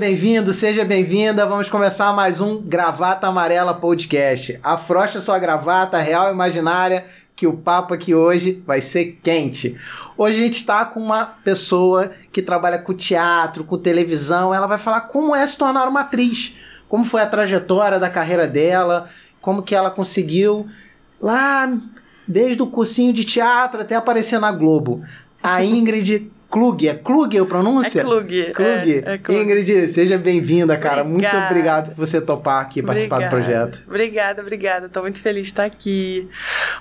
Bem-vindo, seja bem-vinda. Vamos começar mais um Gravata Amarela Podcast. Afrocha sua gravata real imaginária, que o papo aqui hoje vai ser quente. Hoje a gente está com uma pessoa que trabalha com teatro, com televisão. Ela vai falar como é se tornar uma atriz, como foi a trajetória da carreira dela, como que ela conseguiu lá desde o cursinho de teatro até aparecer na Globo. A Ingrid Klug, é Klug a pronúncia? É Klug. Klug. É, é Klug. Ingrid, seja bem-vinda, cara. Obrigada. Muito obrigado por você topar aqui participar do Obrigada. projeto. Obrigada, obrigada. Tô muito feliz de estar aqui.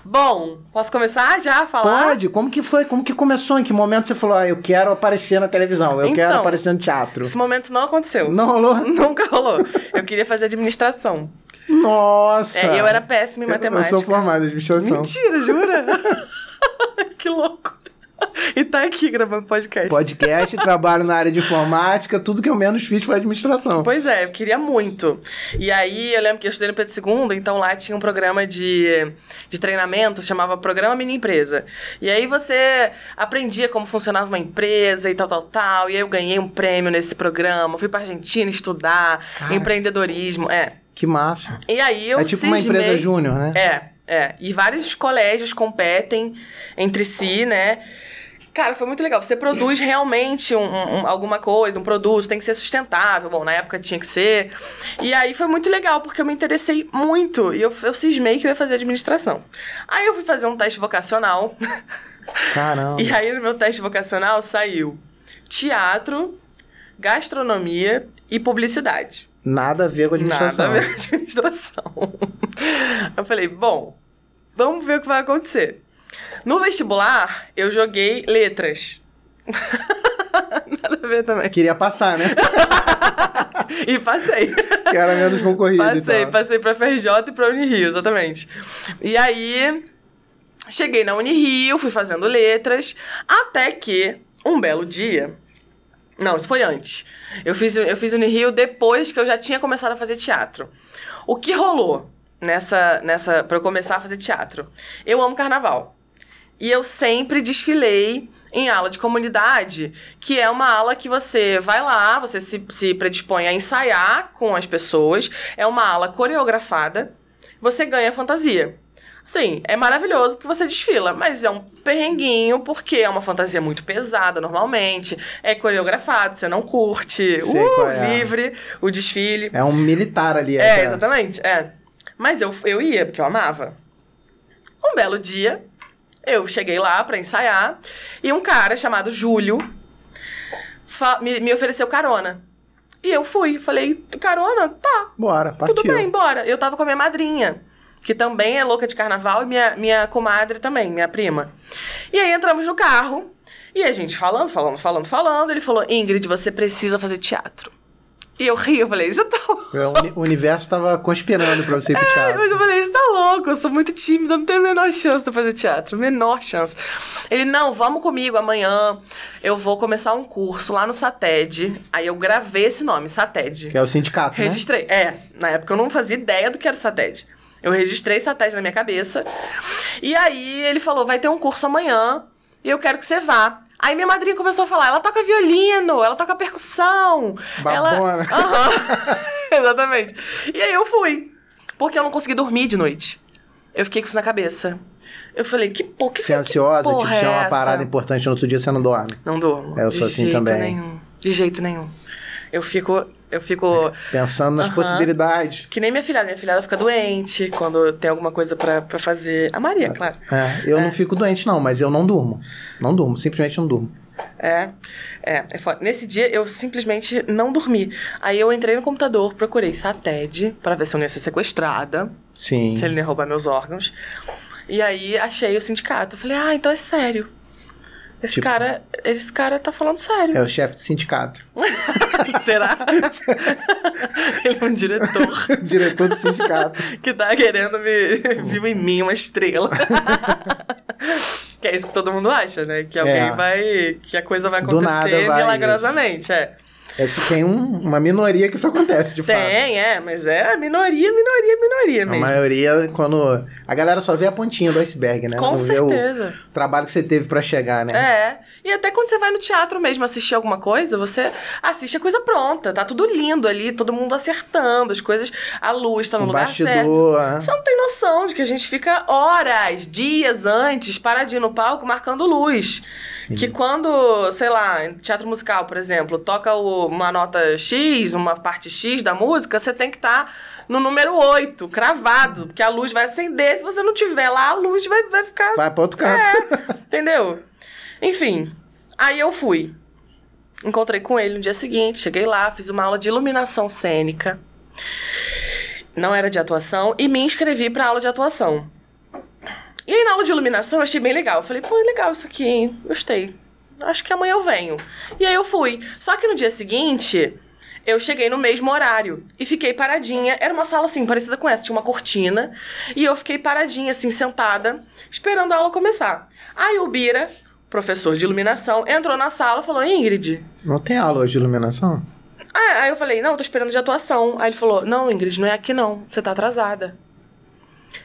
Bom, posso começar já a falar? Pode, como que foi? Como que começou? Em que momento você falou, ah, eu quero aparecer na televisão, eu quero Então, aparecer no teatro? Esse momento não aconteceu. Não rolou? Nunca rolou. Eu queria fazer administração. Nossa! É, eu era péssima em Eu- matemática. Eu sou formado em administração. Mentira, jura? que louco. E tá aqui gravando podcast. Podcast, trabalho na área de informática, tudo que eu menos fiz foi administração. Pois é, eu queria muito. E aí, eu lembro que eu estudei no Pedro II, então lá tinha um programa de, de treinamento, chamava Programa Mini Empresa. E aí você aprendia como funcionava uma empresa e tal, tal, tal. E aí eu ganhei um prêmio nesse programa, fui pra Argentina estudar Cara. empreendedorismo. É. Que massa. E aí eu é tipo uma cismei- empresa júnior, né? É, é. E vários colégios competem entre si, né? Cara, foi muito legal. Você produz realmente um- um- alguma coisa, um produto, tem que ser sustentável. Bom, na época tinha que ser. E aí foi muito legal, porque eu me interessei muito. E eu, eu cismei que eu ia fazer administração. Aí eu fui fazer um teste vocacional. Caramba. e aí no meu teste vocacional saiu teatro, gastronomia e publicidade. Nada a ver com administração. Nada a ver com administração. Eu falei, bom, vamos ver o que vai acontecer. No vestibular, eu joguei letras. Nada a ver também. Queria passar, né? E passei. que era menos concorrido. Passei, passei pra FRJ e pra Unirio, exatamente. E aí, cheguei na Unirio, fui fazendo letras, até que, um belo dia... Não, isso foi antes. Eu fiz, eu fiz Unirio depois que eu já tinha começado a fazer teatro. O que rolou nessa, nessa pra eu começar a fazer teatro? Eu amo carnaval. E eu sempre desfilei em aula de comunidade, que é uma aula que você vai lá, você se, se predispõe a ensaiar com as pessoas. É uma aula coreografada. Você ganha fantasia. Sim, é maravilhoso porque você desfila, mas é um perrenguinho porque é uma fantasia muito pesada normalmente, é coreografado, você não curte, Sei uh, é. livre o desfile. É um militar ali. É, essa- exatamente, é. Mas eu, eu ia, porque eu amava. Um belo dia, eu cheguei lá pra ensaiar e um cara chamado Júlio me, me ofereceu carona. E eu fui, falei, carona? Tá, Bora, partiu. tudo bem, bora. Eu tava com a minha madrinha, que também é louca de carnaval, e minha, minha comadre também, minha prima. E aí entramos no carro, e a gente falando, falando, falando, falando. Ele falou: Ingrid, você precisa fazer teatro. E eu ri, eu falei: Você tá louco? É, O uni- o universo tava conspirando pra você ir pro teatro. Mas eu falei, você tá louco, eu sou muito tímida, não tenho a menor chance de fazer teatro, menor chance. Ele, não, vamos comigo amanhã, eu vou começar um curso lá no SATED. Aí eu gravei esse nome, SATED. Que é o sindicato, né? Registrei. É, na época eu não fazia ideia do que era o SATED. Eu registrei SATED na minha cabeça. E aí ele falou: vai ter um curso amanhã e eu quero que você vá. Aí minha madrinha começou a falar: ela toca violino, ela toca percussão. Babona. Ela... Aham. Exatamente. E aí eu fui. Porque eu não consegui dormir de noite. Eu fiquei com isso na cabeça. Eu falei, que pô, que Você é ansiosa, tipo, porra é uma parada importante no outro dia, você não dorme. Não durmo. É, eu sou de assim jeito também. nenhum. De jeito nenhum. Eu fico. Eu fico. Pensando nas Aham. possibilidades. Que nem minha filhada. Minha filhada fica doente quando tem alguma coisa pra, pra fazer. A Maria, claro. É, eu não fico doente, não, mas eu não durmo. Não durmo, simplesmente não durmo. É. É, é foda. Nesse dia eu simplesmente não dormi. Aí eu entrei no computador, procurei SATED pra ver se eu não ia ser sequestrada, Sim. se ele não ia roubar meus órgãos. E aí achei o sindicato. Eu falei, ah, então é sério. Esse Tipo- cara, esse cara tá falando sério. É o chefe do sindicato. Será? ele é um diretor. Diretor do sindicato. que tá querendo me viu em mim uma estrela. que é isso que todo mundo acha, né? Que alguém É. vai. que a coisa vai acontecer milagrosamente, é. Esse tem um- uma minoria que isso acontece, de fato. Tem, é, mas é minoria, minoria, minoria A mesmo. maioria, quando. A galera só vê a pontinha do iceberg, né? Com Não certeza. o trabalho que você teve pra chegar, né? É. E até quando você vai no teatro mesmo assistir alguma coisa, você assiste a coisa pronta. Tá tudo lindo ali, todo mundo acertando, as coisas. A luz tá no O lugar certo. bastidor. ah. Você não tem noção de que a gente fica horas, dias antes, paradinho no palco, marcando luz. Sim. Que quando, sei lá, em teatro musical, por exemplo, toca o- uma nota X, uma parte X da música, você tem que estar no número 8, cravado, porque a luz vai acender. Se você não tiver lá, a luz vai, vai ficar. Vai pra outro canto. É, entendeu? Enfim, aí eu fui. Encontrei com ele no dia seguinte, cheguei lá, fiz uma aula de iluminação cênica. Não era de atuação, e me inscrevi pra aula de atuação. E aí, na aula de iluminação, eu achei bem legal. Eu falei, pô, é legal isso aqui, hein? Gostei. Acho que amanhã eu venho. E aí eu fui. Só que no dia seguinte, eu cheguei no mesmo horário e fiquei paradinha. Era uma sala assim, parecida com essa, tinha uma cortina. E eu fiquei paradinha, assim, sentada, esperando a aula começar. Aí o Bira, professor de iluminação, entrou na sala e falou: Ingrid. Não tem aula hoje de iluminação? Ah, aí eu falei: Não, eu tô esperando de atuação. Aí ele falou: Não, Ingrid, não é aqui não. Você tá atrasada.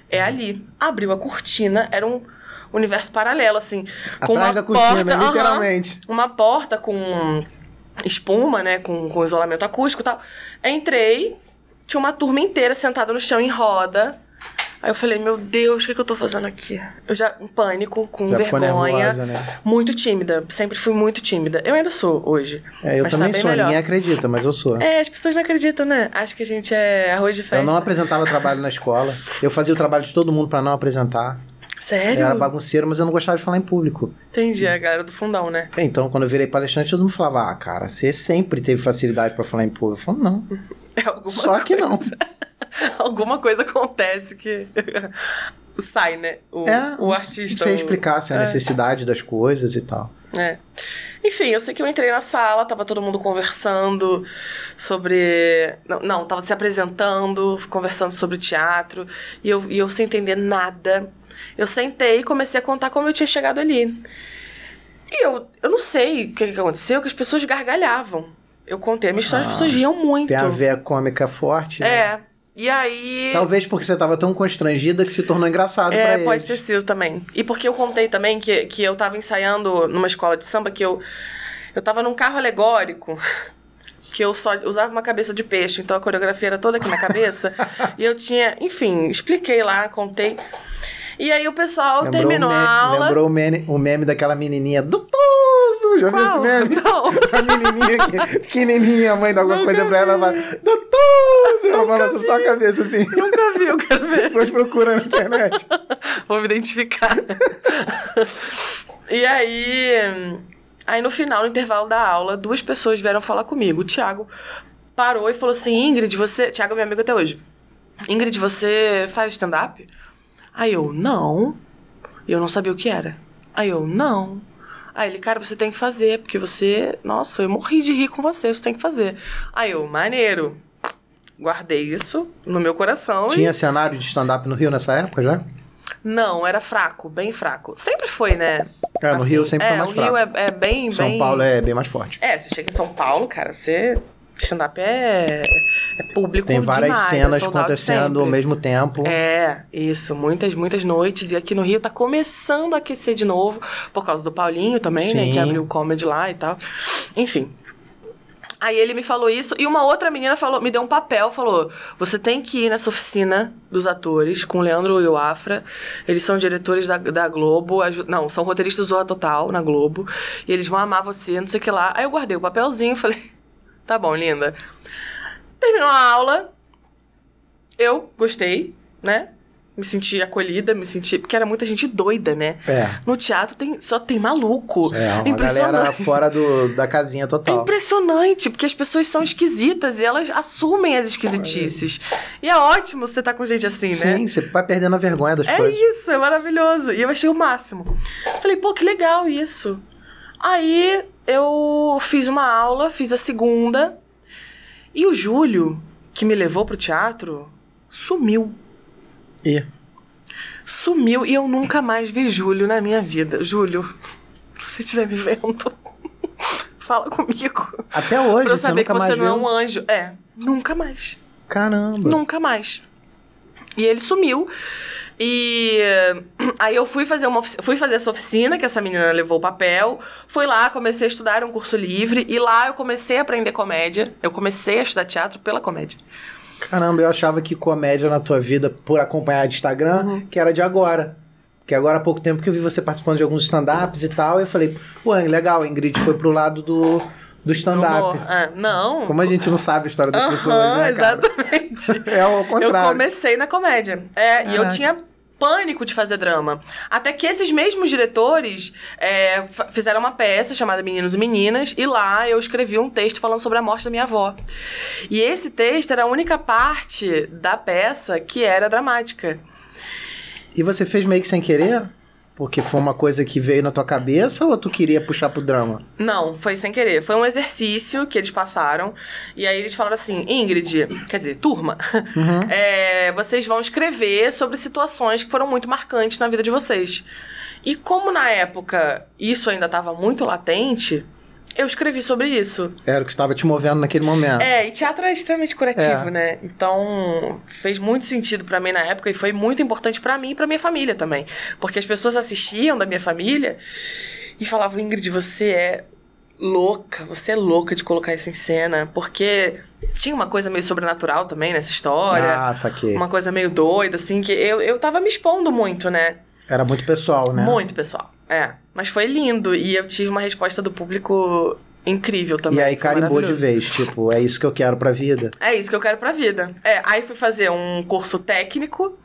É ali. Abriu a cortina, era um universo paralelo, assim. com Atrás uma da cortina, porta, literalmente. uma porta com espuma, né? Com, com isolamento acústico e tal. Entrei, tinha uma turma inteira sentada no chão em roda. Aí eu falei, meu Deus, o que, que eu tô fazendo aqui? Eu já, em pânico, com Já vergonha. nervosa, né? Muito tímida. Sempre fui muito tímida. Eu ainda sou hoje. É, eu mas tá também bem sou. melhor. Ninguém acredita, mas eu sou. É, as pessoas não acreditam, né? Acho que a gente é arroz de festa. Eu não apresentava trabalho na escola. Eu fazia o trabalho de todo mundo pra não apresentar. Sério? Eu era bagunceiro, mas eu não gostava de falar em público. Entendi, a galera do fundão, né? Então, quando eu virei palestrante, todo mundo falava: Ah, cara, você sempre teve facilidade pra falar em público. Eu falo, não. É alguma Só que não. Alguma coisa acontece que sai, né? O, É, o artista. Você o- explicasse a É. necessidade das coisas e tal. É. Enfim, eu sei que eu entrei na sala, tava todo mundo conversando sobre. Não, não tava se apresentando, conversando sobre teatro, e eu, e eu sem entender nada. Eu sentei e comecei a contar como eu tinha chegado ali. E eu, eu não sei o que, que aconteceu, que as pessoas gargalhavam. Eu contei a minha história, as pessoas riam muito. Tem a veia cômica forte. né? É. E aí. Talvez porque você tava tão constrangida que se tornou engraçado pra É, eles. pode ter sido também. E porque eu contei também que, que eu tava ensaiando numa escola de samba que eu. Eu tava num carro alegórico. Que eu só usava uma cabeça de peixe, então a coreografia era toda aqui na cabeça. e eu tinha, enfim, expliquei lá, contei. E aí o pessoal Lembrou terminou meme, a aula. Lembrou o meme, o meme daquela menininha do Tuzo. Já viu esse Qual? meme? Não. A menininha que, pequenininha, a mãe dá alguma Nunca coisa pra ela, ela vi. fala, do Tuzo. Ela balança só a cabeça assim. Nunca vi, eu quero ver. Depois procura na internet. Vou me identificar. e aí, aí no final, no intervalo da aula, duas pessoas vieram falar comigo. O Thiago parou e falou assim: Ingrid, você. Thiago é meu amigo até hoje. Ingrid, você faz stand-up? Aí eu, não. E eu não sabia o que era. Aí eu, não. Aí ele, cara, você tem que fazer, porque você. Nossa, eu morri de rir com você, você tem que fazer. Aí eu, maneiro. Guardei isso no meu coração e Tinha cenário de stand-up no Rio nessa época já? não, era fraco, bem fraco. Sempre foi, né? É, no Rio sempre é, foi mais o Rio fraco. é, é bem, São bem... Paulo é bem mais forte. É, você chega em São Paulo, cara, você... Stand-up é... é público Tem várias demais, é cenas out acontecendo ao sempre. mesmo tempo. É, isso, muitas, muitas noites. E aqui no Rio tá começando a aquecer de novo, por causa do Paulinho também, né? Sim. Que abriu o comedy lá e tal. Enfim. Aí ele me falou isso, e uma outra menina falou, me deu um papel, falou: você tem que ir nessa oficina dos atores com o Leandro e o Afra. Eles são diretores da, da Globo, não, são roteiristas do Zorra Total na Globo. E eles vão amar você, não sei o que lá. Aí eu guardei o papelzinho e falei: tá bom, linda. Terminou a aula, eu gostei, né? Me senti acolhida, me senti. Porque era muita gente doida, né? É. No teatro tem, só tem maluco. É, uma Impressionante. galera fora do, da casinha É total. impressionante, porque as pessoas são esquisitas e elas assumem as esquisitices. E é ótimo você estar com gente assim, né? Sim, você vai perdendo a vergonha das É coisas. isso, é maravilhoso. E eu achei o máximo. Falei, pô, que legal isso. Aí eu fiz uma aula, fiz a segunda. E o Júlio, que me levou pro teatro, sumiu. E Sumiu e eu nunca mais vi Júlio na minha vida. Júlio, se você estiver me vendo, fala comigo. Até hoje, pra eu saber que você não é um anjo. É, nunca mais. Caramba. Nunca mais. E ele sumiu. E aí eu fui fazer uma fui fazer essa oficina que essa menina levou o papel, fui lá, comecei a estudar um curso livre e lá eu comecei a aprender comédia. Eu comecei a estudar teatro pela comédia. Caramba, eu achava que comédia na tua vida, por acompanhar de Instagram, Uhum. que era de agora. Que agora há pouco tempo que eu vi você participando de alguns stand-ups e tal, e eu falei, pô, legal, a Ingrid foi pro lado do, do stand-up. É, não. Como a gente não sabe a história das pessoas, Aham, né, cara? exatamente. É ao contrário. Eu comecei na comédia. É, e eu tinha pânico de fazer drama. Até que esses mesmos diretores é, fizeram uma peça chamada Meninos e Meninas, e lá eu escrevi um texto falando sobre a morte da minha avó. E esse texto era a única parte da peça que era dramática. E você fez meio que sem querer? Porque foi uma coisa que veio na tua cabeça ou tu queria puxar pro drama? Não, foi sem querer. Foi um exercício que eles passaram. E aí eles falaram assim: Ingrid, quer dizer, turma, é, vocês vão escrever sobre situações que foram muito marcantes na vida de vocês. E como na época isso ainda estava muito latente, eu escrevi sobre isso. Era o que estava te movendo naquele momento. É, e teatro é extremamente curativo, É. né? Então, fez muito sentido pra mim na época e foi muito importante pra mim e pra minha família também. Porque as pessoas assistiam da minha família e falavam: Ingrid, você é louca, você é louca de colocar isso em cena. Porque tinha uma coisa meio sobrenatural também nessa história. Ah, saquei. Uma coisa meio doida, assim, que eu, eu tava me expondo muito, né? Era muito pessoal, né? Muito, pessoal. É. Mas foi lindo e eu tive uma resposta do público incrível também. E aí carimbou de vez, tipo, é isso que eu quero pra vida. É isso que eu quero pra vida. É, aí fui fazer um curso técnico.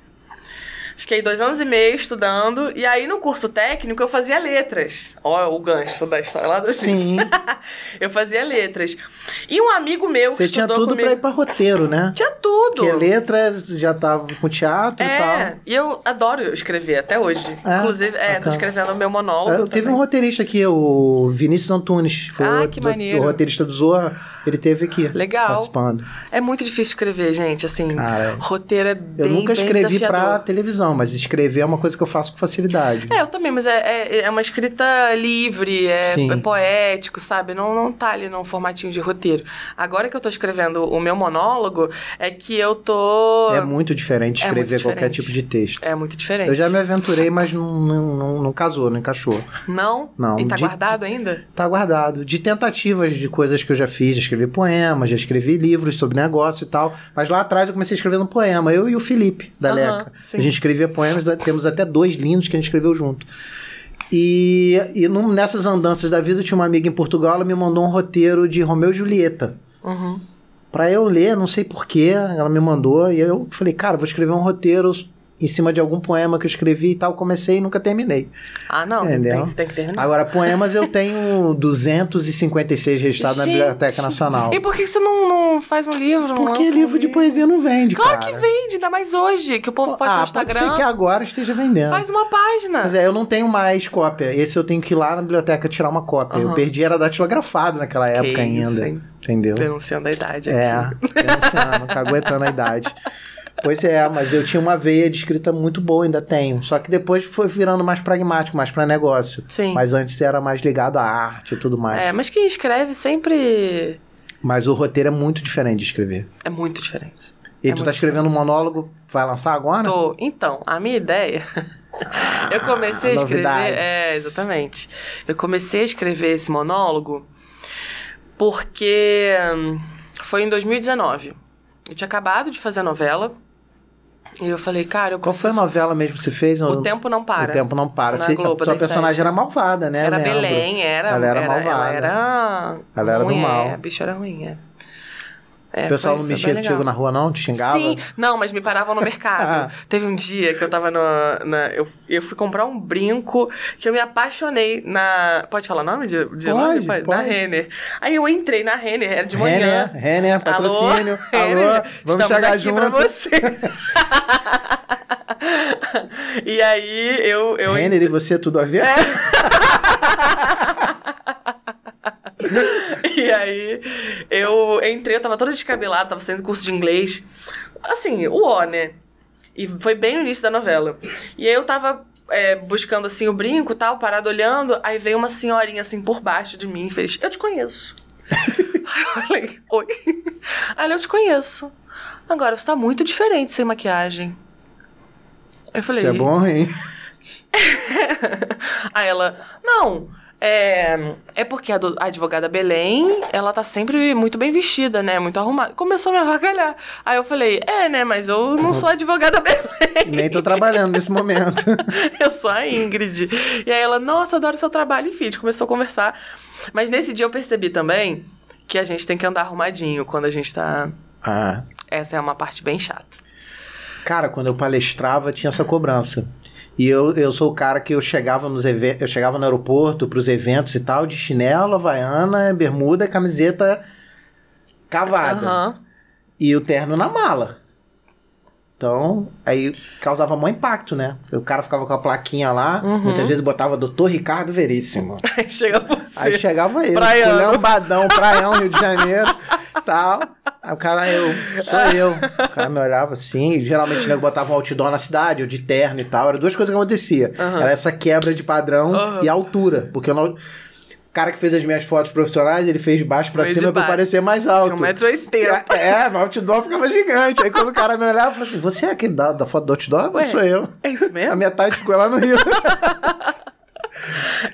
Fiquei dois anos e meio estudando. E aí, no curso técnico, eu fazia letras. Ó, o gancho da história lá do Sim. eu fazia letras. E um amigo meu Você tinha tudo comigo... pra ir pra roteiro, né? Tinha tudo. Porque letras já tava com teatro e É, tal. e eu adoro escrever até hoje. É? Inclusive, é, tô Bacana. escrevendo o meu monólogo. Eu teve um roteirista aqui, o Vinícius Antunes. Foi Ah, que maneiro. o roteirista do Zorra. Ele teve aqui. Legal. Participando. É muito difícil escrever, gente. Assim, Cara, roteiro é Eu bem, nunca bem escrevi pra desafiador. Televisão, mas escrever é uma coisa que eu faço com facilidade. É, eu também, mas é, é, é uma escrita livre, é, é poético, sabe? Não, não tá ali num formatinho de roteiro. Agora que eu tô escrevendo o meu monólogo, é que eu tô. É muito diferente É escrever muito qualquer diferente. tipo de texto. É muito diferente. Eu já me aventurei, mas não, não, não, não casou, não encaixou. Não? Não, E tá de- guardado ainda? Tá guardado. De tentativas de coisas que eu já fiz, já escrevi poemas, já escrevi livros sobre negócio e tal. Mas lá atrás eu comecei escrevendo poema, eu e o Felipe, da Aham, Leca. sim. A gente escrevia poemas, temos até dois lindos que a gente escreveu junto. E, e num- nessas andanças da vida, eu tinha uma amiga em Portugal, ela me mandou um roteiro de Romeu e Julieta. Uhum. Pra eu ler, não sei porquê, ela me mandou, e eu falei, cara, vou escrever um roteiro em cima de algum poema que eu escrevi e tal. Comecei e nunca terminei. Ah, não. Tem, tem que terminar. Agora, poemas eu tenho 256 registrados na Biblioteca Nacional. E por que você não, não faz um livro? Porque lança um livro de poesia não vende, Claro cara. que vende, ainda mais hoje, que o povo pode ah, no pode Instagram. ser que agora esteja vendendo. Faz uma página. Mas é, eu não tenho mais cópia. Esse eu tenho que ir lá na biblioteca tirar uma cópia. Eu Aham. perdi, era datilografado naquela época isso, ainda. hein? Entendeu? Denunciando a idade É, aqui. denunciando, caguetando a idade. Pois é, mas eu tinha uma veia de escrita muito boa, ainda tenho. Só que depois foi virando mais pragmático, mais pra negócio. Sim. Mas antes era mais ligado à arte e tudo mais. É, mas quem escreve sempre Mas o roteiro é muito diferente de escrever. é muito diferente. E É tu tá escrevendo um monólogo, vai lançar agora? Tô. Então, a minha ideia. eu comecei a escrever. novidades. É, exatamente. Eu comecei a escrever esse monólogo porque hum, foi em 2019. Eu tinha acabado de fazer a novela. E eu falei, cara, eu Qual foi a novela mesmo que você fez? O Tempo Não Para. O tempo não para. Na Você, Globo, a das personagem sete. era malvada, né? Era. Belém, era. Ela era, era malvada. Ela era. Ela era do ruim, mal. É, a bicha era ruim, é. É, O pessoal foi- não mexia contigo na rua, não? Te xingava? Sim, não, mas me paravam no mercado. Teve um dia que eu tava no, na. Eu, eu fui comprar um brinco que eu me apaixonei na. Pode falar nome de, de Pode? Na pode. Renner. Aí eu entrei na Renner, era de manhã. Renner, Renner, patrocínio. Alô, Alô, Renner, vamos estamos chegar aqui junto. Pra você. e aí eu. eu Renner e você, tudo a ver? É. E aí, eu entrei, eu tava toda descabelada, tava fazendo curso de inglês. Assim, o ó, né? E foi bem no início da novela. E aí eu tava é, buscando assim o brinco e tal, parado olhando. Aí veio uma senhorinha assim por baixo de mim e fez: Eu te conheço. aí eu falei: Oi. Aí eu te conheço. Agora, você tá muito diferente sem maquiagem. Eu falei: Isso é bom, hein? Aí ela, não, é, é porque a, do- a advogada Belém, ela tá sempre muito bem vestida, né? Muito arrumada. Começou a me avacalhar. Aí eu falei, é, né? Mas eu não sou a advogada Belém. Nem tô trabalhando nesse momento. Eu sou a Ingrid. E aí ela, nossa, adoro seu trabalho. Enfim, a gente começou a conversar. Mas nesse dia eu percebi também que a gente tem que andar arrumadinho quando a gente tá... Ah. Essa é uma parte bem chata. Cara, quando eu palestrava, tinha essa cobrança. E eu, eu sou o cara que eu chegava nos eu chegava no aeroporto pros eventos e tal, de chinelo, havaiana, bermuda, camiseta cavada. Aham. E o terno na mala. Então, aí causava maior impacto, né? O cara ficava com a plaquinha lá, Uhum. muitas vezes botava Doutor Ricardo Veríssimo. Aí chega você. Aí chegava ele, Praiano. lambadão, praião, Rio de Janeiro, tal. Aí o cara, eu, sou eu. O cara me olhava assim, geralmente né, eu botava um outdoor na cidade, ou de terno e tal. Eram duas coisas que acontecia. Era essa quebra de padrão Aham. e altura. Porque eu não... o cara que fez as minhas fotos profissionais, ele fez de baixo pra cima pra parecer mais alto. Tinha 1,80m. É, é, mas o outdoor ficava gigante. Aí quando o cara me olhava, eu falei assim, você é aquele da, da foto do outdoor? Ué, sou eu. É isso mesmo? A metade ficou lá no Rio.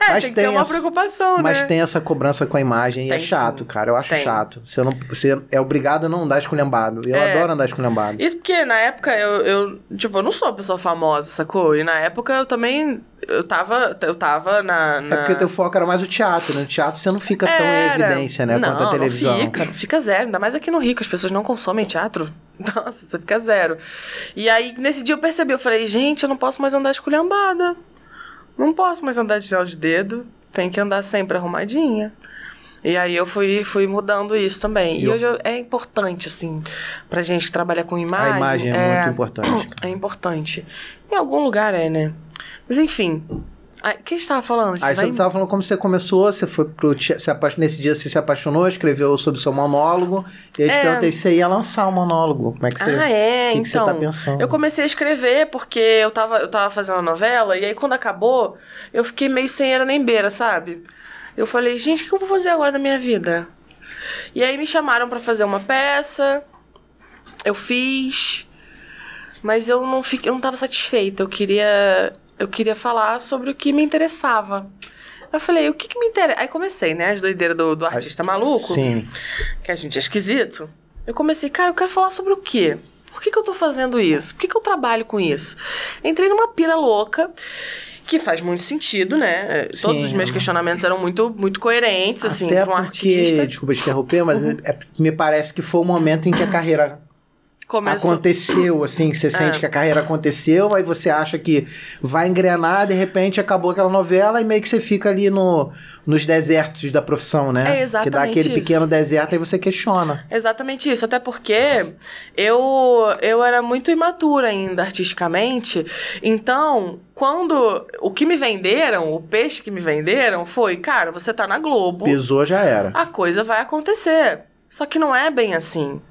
É, Mas tem tem uma essa- preocupação, Mas né? tem essa cobrança com a imagem e é Tem chato, sim. cara. Eu acho Tem. chato. Você, não, você é obrigado a não andar esculhambado. Eu É. adoro andar esculhambado. Isso porque na época eu, eu, tipo, eu não sou uma pessoa famosa, sacou? E na época eu também, eu tava, eu tava na... na... É porque teu foco era mais o teatro, né? No teatro você não fica tão em evidência, né? Não, quanto a televisão. Não fica, fica zero. Ainda mais aqui no Rio, que as pessoas não consomem teatro. Nossa, você fica zero. E aí, nesse dia eu percebi, eu falei, gente, eu não posso mais andar esculhambada. Não posso mais andar de gel de dedo. Tem que andar sempre arrumadinha. E aí eu fui, fui mudando isso também. E, E hoje eu- é importante, assim, pra gente que trabalha com imagem. A imagem é muito importante, É importante. Em algum lugar é, né? Mas enfim. Quem estava falando? Aí Vai- você estava falando como você começou, você foi pro se apa- nesse dia você se apaixonou, escreveu sobre o seu monólogo, e aí eu te É. perguntei se você ia lançar o monólogo. Como é que você. Ah, é, o que, então. que você tá pensando? Eu comecei a escrever porque eu tava, eu tava fazendo a novela, e aí quando acabou, eu fiquei meio sem era nem beira, sabe? Eu falei, gente, o que eu vou fazer agora da minha vida? E aí me chamaram pra fazer uma peça, eu fiz, mas eu não fiquei, eu não tava satisfeita. Eu queria, eu queria falar sobre o que me interessava. Eu falei, o que, que me interessa? Aí comecei, né? As doideiras do, do artista maluco Sim. que a gente é esquisito, eu comecei, cara, eu quero falar sobre o quê? Por que, que eu tô fazendo isso? Por que, que eu trabalho com isso? Entrei numa pira louca, que faz muito sentido, né? É, Todos Sim. os meus questionamentos eram muito, muito coerentes, assim, Até pra um porque, artista. desculpa te interromper, mas é- me parece que foi o momento em que a carreira Começou. aconteceu, assim, que você sente É. que a carreira aconteceu, aí você acha que vai engrenar, de repente acabou aquela novela e meio que você fica ali no, nos desertos da profissão, né? É Que dá exatamente aquele isso. pequeno deserto e você questiona. Exatamente isso, até porque eu, eu era muito imatura ainda artisticamente, então quando o que me venderam, o peixe que me venderam foi, cara, você tá na Globo, Pesou, já era. a coisa vai acontecer. Só que não é bem assim.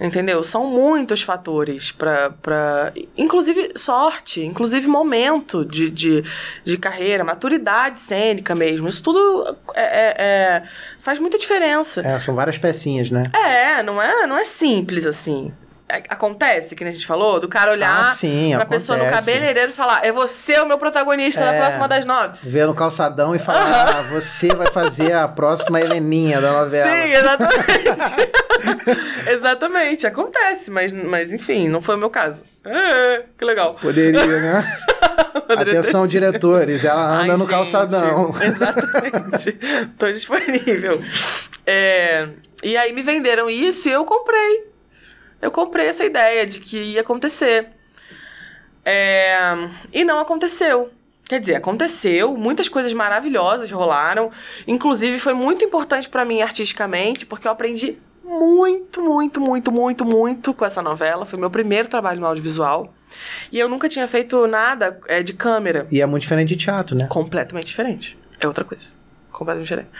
Entendeu? São muitos fatores pra. pra inclusive sorte, inclusive momento de, de, de carreira, maturidade cênica mesmo. Isso tudo é, é- é- faz muita diferença. É, são várias pecinhas, né? É, não é, não é simples assim. É, Acontece, que nem a gente falou, do cara olhar Ah, sim, pra pessoa no acontece. cabeleireiro e falar: é você o meu protagonista É. na próxima das nove. Ver no calçadão e falar, ah, você vai fazer a próxima Heleninha da novela. Sim, exatamente. exatamente, acontece, mas, mas enfim, não foi o meu caso. É, que legal. Poderia, né? Poderia Atenção, diretores, ela anda Ai, no gente, calçadão. Exatamente. Tô disponível. É, e aí me venderam isso e eu comprei. Eu comprei essa ideia de que ia acontecer. É, e não aconteceu. Quer dizer, aconteceu, muitas coisas maravilhosas rolaram. Inclusive, foi muito importante pra mim artisticamente, porque eu aprendi muito, muito, muito, muito, muito com essa novela. Foi meu primeiro trabalho no audiovisual. E eu nunca tinha feito nada é, de câmera. E é muito diferente de teatro, né? Completamente diferente. É outra coisa. Completamente diferente.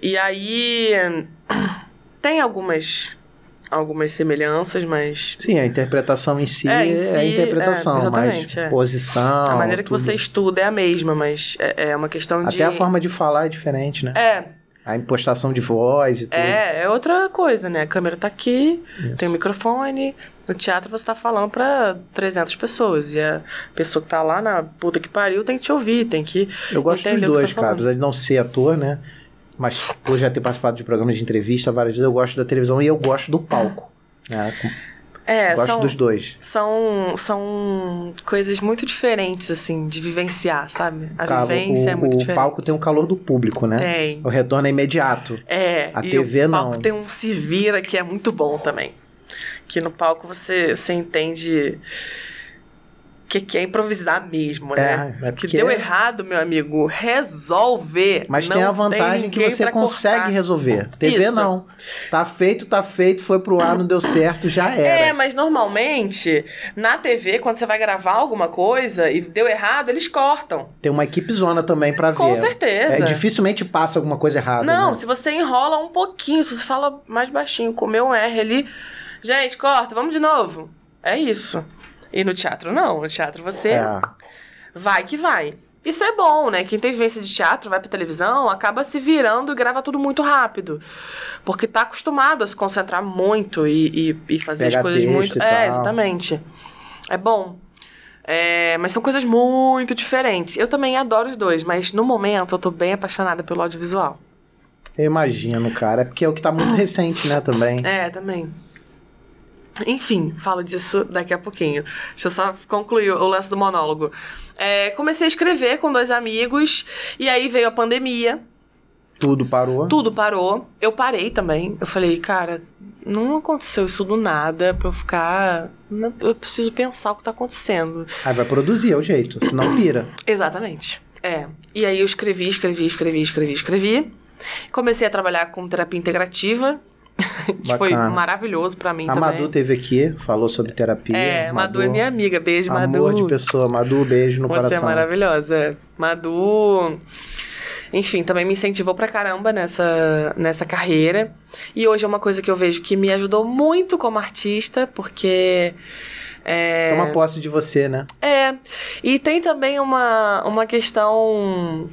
E aí. Tem algumas algumas semelhanças, mas Sim, a interpretação em si É, é, em si, a interpretação, é, mas é. posição. a maneira que tudo. você estuda é a mesma, mas é, é uma questão de. Até a forma de falar é diferente, né? É, A impostação de voz e tudo. é, é outra coisa, né? A câmera tá aqui, Isso. tem o microfone. No teatro você tá falando pra 300 pessoas. E a pessoa que tá lá na puta que pariu tem que te ouvir, tem que. Eu gosto dos dois, tá cara. Apesar de não ser ator, né? Mas por já ter participado de programas de entrevista várias vezes, eu gosto da televisão e eu gosto do palco. né? É, gosto são, dos dois. são, são coisas muito diferentes, assim, de vivenciar, sabe? A vivência o, é muito o diferente. palco tem um calor do público, né? Tem. O retorno é imediato. É, A TV o palco não. tem um se vira que é muito bom também. Que no palco você, você entende que, que é improvisar mesmo, né? É, é que porque- deu errado, meu amigo, resolve. Mas tem a vantagem que ninguém você consegue cortar. resolver. TV Isso. não. Tá feito, tá feito, foi pro ar, não deu certo, já era. É, mas normalmente, na TV, quando você vai gravar alguma coisa e deu errado, eles cortam. Tem uma equipe zona também pra ver. Com certeza. É, dificilmente passa alguma coisa errada. Não, né? se você enrola um pouquinho, se você fala mais baixinho, comeu um R ali, gente, corta, vamos de novo. É isso. E no teatro não, no teatro você É. vai que vai. Isso é bom, né? Quem tem vivência de teatro, vai pra televisão, acaba se virando e grava tudo muito rápido. Porque tá acostumado a se concentrar muito e, e, e fazer Pega as coisas muito. É, exatamente. É bom. É, mas são coisas muito diferentes. Eu também adoro os dois, mas no momento eu tô bem apaixonada pelo audiovisual. Eu imagino, cara. É porque é o que tá muito recente, né, também. É, também. Enfim, falo disso daqui a pouquinho. Deixa eu só concluir o lance do monólogo. É, comecei a escrever com dois amigos, e aí veio a pandemia, Tudo parou. tudo parou. Eu parei também. Eu falei, cara, não aconteceu isso do nada pra eu ficar. Eu preciso pensar o que tá acontecendo. Aí vai produzir, é o jeito. Senão pira. Exatamente. É. E aí eu escrevi, escrevi, escrevi, escrevi, escrevi. Comecei a trabalhar com terapia integrativa, que foi Bacana. maravilhoso pra mim A também. Madu teve aqui, falou sobre terapia. É, Madu é minha amiga. Beijo, Madu. Amor de pessoa. Madu, beijo no Você é coração. maravilhosa. Madu. Enfim, também me incentivou pra caramba nessa, nessa carreira. E hoje é uma coisa que eu vejo que me ajudou muito como artista, porque. É, Toma posse de você, né? é. E tem também uma, uma questão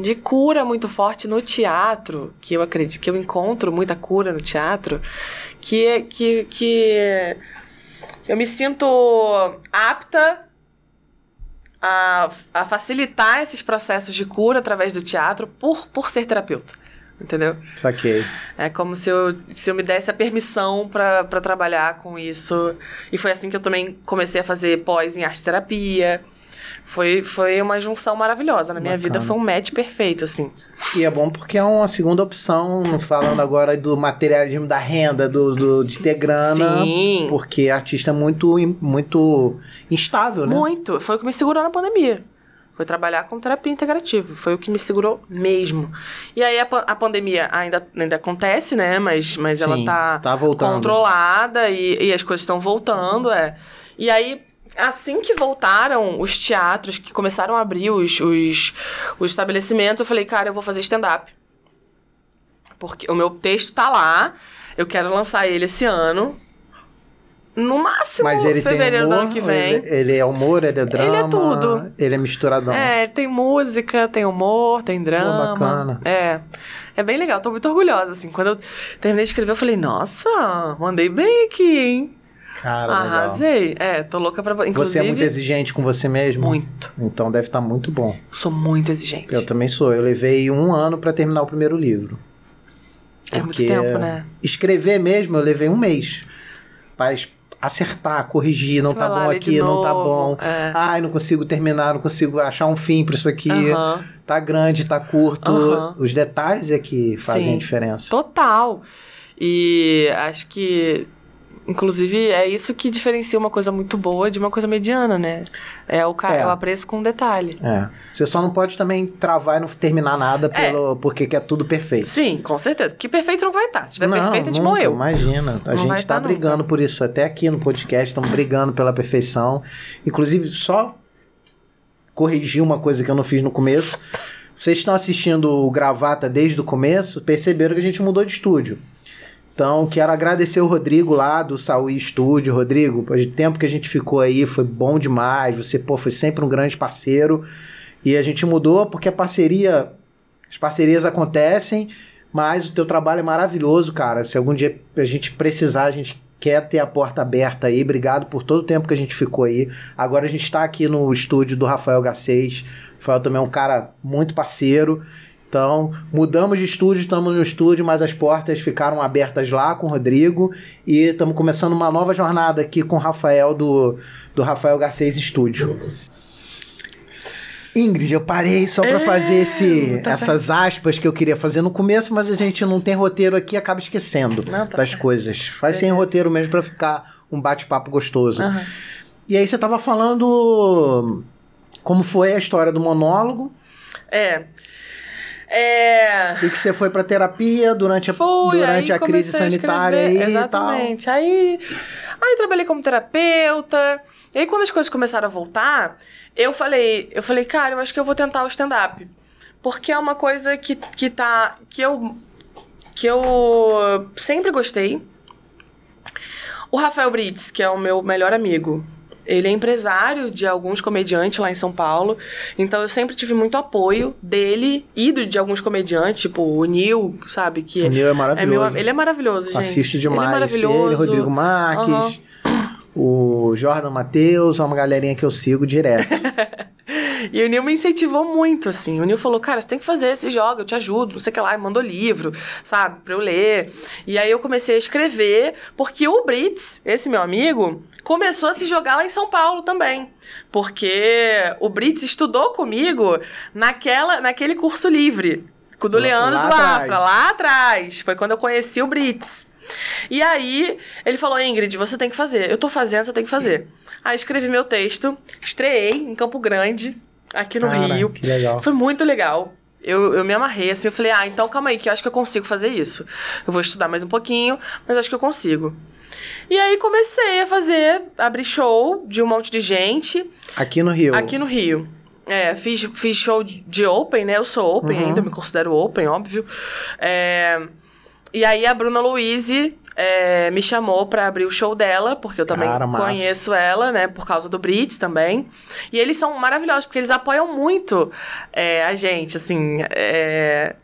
de cura muito forte no teatro, que eu acredito que eu encontro muita cura no teatro, que é que, que eu me sinto apta a, a facilitar esses processos de cura através do teatro por, por ser terapeuta. Entendeu? Saquei. É como se eu, se eu me desse a permissão pra trabalhar com isso. E foi assim que eu também comecei a fazer pós em arte terapia. Foi, foi uma junção maravilhosa. Na minha Bacana. vida foi um match perfeito, assim. E é bom porque é uma segunda opção, falando agora do materialismo da renda, do, do- de ter grana. Sim. Porque artista é muito, muito instável, né? Muito. Foi o que me segurou na pandemia. Foi trabalhar com terapia integrativa. Foi o que me segurou mesmo. E aí a, a pandemia ainda, ainda acontece, né? Mas, mas ela Sim, tá, tá voltando. controlada e, e as coisas estão voltando, é. E aí, assim que voltaram os teatros, que começaram a abrir os, os, os estabelecimentos, eu falei, cara, eu vou fazer stand-up. Porque o meu texto tá lá, eu quero lançar ele esse ano. No máximo, Mas ele fevereiro humor, do ano que vem. Ele, ele é humor, ele é drama. tudo. Ele é misturadão. É, tem música, tem humor, tem drama. bacana. É. É bem legal, tô muito orgulhosa, assim. Quando eu terminei de escrever, eu falei, nossa, mandei bem aqui, hein? Cara, legal. Arrasei. É, tô louca pra. Inclusive, Você é muito exigente com você mesmo? Muito. Então deve estar muito bom. Sou muito exigente. Eu também sou. Eu levei um ano pra terminar o primeiro livro. É muito tempo, né? Escrever mesmo, eu levei um mês. Pra acertar, corrigir, não Você tá bom aqui, não tá bom. é. Ai, não consigo terminar, não consigo achar um fim pra isso aqui. Tá grande, tá curto. Os detalhes é que fazem Sim. a diferença. Total. E acho que. Inclusive, é isso que diferencia uma coisa muito boa de uma coisa mediana, né? É o, ca... É. é. o apreço com detalhe. É. Você só não pode também travar e não terminar nada pelo, porque quer tudo perfeito. É. Sim, com certeza. Que perfeito não vai estar. Se tiver não, perfeito, a gente nunca, morreu. Imagina. A Não gente tá brigando nunca. por isso. Até aqui no podcast estamos brigando pela perfeição. Inclusive, só corrigir uma coisa que eu não fiz no começo. Vocês estão assistindo o Gravata desde o começo, perceberam que a gente mudou de estúdio. Então, quero agradecer o Rodrigo lá do Saúl Estúdio. Rodrigo, o tempo que a gente ficou aí foi bom demais. Você, pô, foi sempre um grande parceiro. E a gente mudou porque a parceria, as parcerias acontecem, mas o teu trabalho é maravilhoso, cara. Se algum dia a gente precisar, a gente quer ter a porta aberta aí. Obrigado por todo o tempo que a gente ficou aí. Agora a gente está aqui no estúdio do Rafael Garcês. O Rafael também é um cara muito parceiro. Então, mudamos de estúdio, estamos no estúdio, mas as portas ficaram abertas lá com o Rodrigo e estamos começando uma nova jornada aqui com o Rafael do, do Rafael Garcês Estúdio. Ingrid, eu parei só para É, fazer esse, tá essas aspas que eu queria fazer no começo, mas a gente não tem roteiro aqui e acaba esquecendo Não, tá das coisas. Faz sem Beleza. roteiro mesmo para ficar um bate-papo gostoso. Aham. E aí você tava falando como foi a história do monólogo, É. É. e que você foi pra terapia durante a, Fui, durante a crise a sanitária escrever, aí Exatamente. Aí, aí trabalhei como terapeuta. E aí quando as coisas começaram a voltar, eu falei, eu falei, cara, eu acho que eu vou tentar o stand-up. Porque é uma coisa que, que tá. que eu. que eu sempre gostei. O Rafael Brits, que é o meu melhor amigo, ele é empresário de alguns comediantes lá em São Paulo. Então eu sempre tive muito apoio dele e de alguns comediantes, tipo o Nil, sabe? Que O Nil é maravilhoso. meu- ele é maravilhoso, gente. Assiste demais. Ele é maravilhoso. Ele, Rodrigo Marques, Aham. o Jordan Matheus, é uma galerinha que eu sigo direto. E o Nil me incentivou muito, assim. O Nil falou, cara, você tem que fazer esse jogo, eu te ajudo, não sei o que lá, e mandou livro, sabe, pra eu ler. E aí eu comecei a escrever, porque o Brits, esse meu amigo, começou a se jogar lá em São Paulo também. Porque o Brits estudou comigo naquela, naquele curso livre. Com o do Leandro lá do atrás. Afra, lá atrás. Foi quando eu conheci o Brits. E aí, ele falou, Ingrid, você tem que fazer. Eu tô fazendo, você tem que fazer. Aí escrevi meu texto, estreei em Campo Grande, aqui no Cara, Rio. que legal. Foi muito legal. Eu, eu me amarrei, assim, eu falei, ah, então calma aí, que eu acho que eu consigo fazer isso. Eu vou estudar mais um pouquinho, mas eu acho que eu consigo. E aí comecei a fazer, abrir show de um monte de gente Aqui no Rio. aqui no Rio. É, fiz, fiz show de, de open, né? Eu sou open Uhum. ainda, me considero open, óbvio. É, e aí a Bruna Louise é, me chamou pra abrir o show dela, porque eu também Cara, conheço ela, né? Por causa do Brits também. E eles são maravilhosos, porque eles apoiam muito é, a gente, assim. É,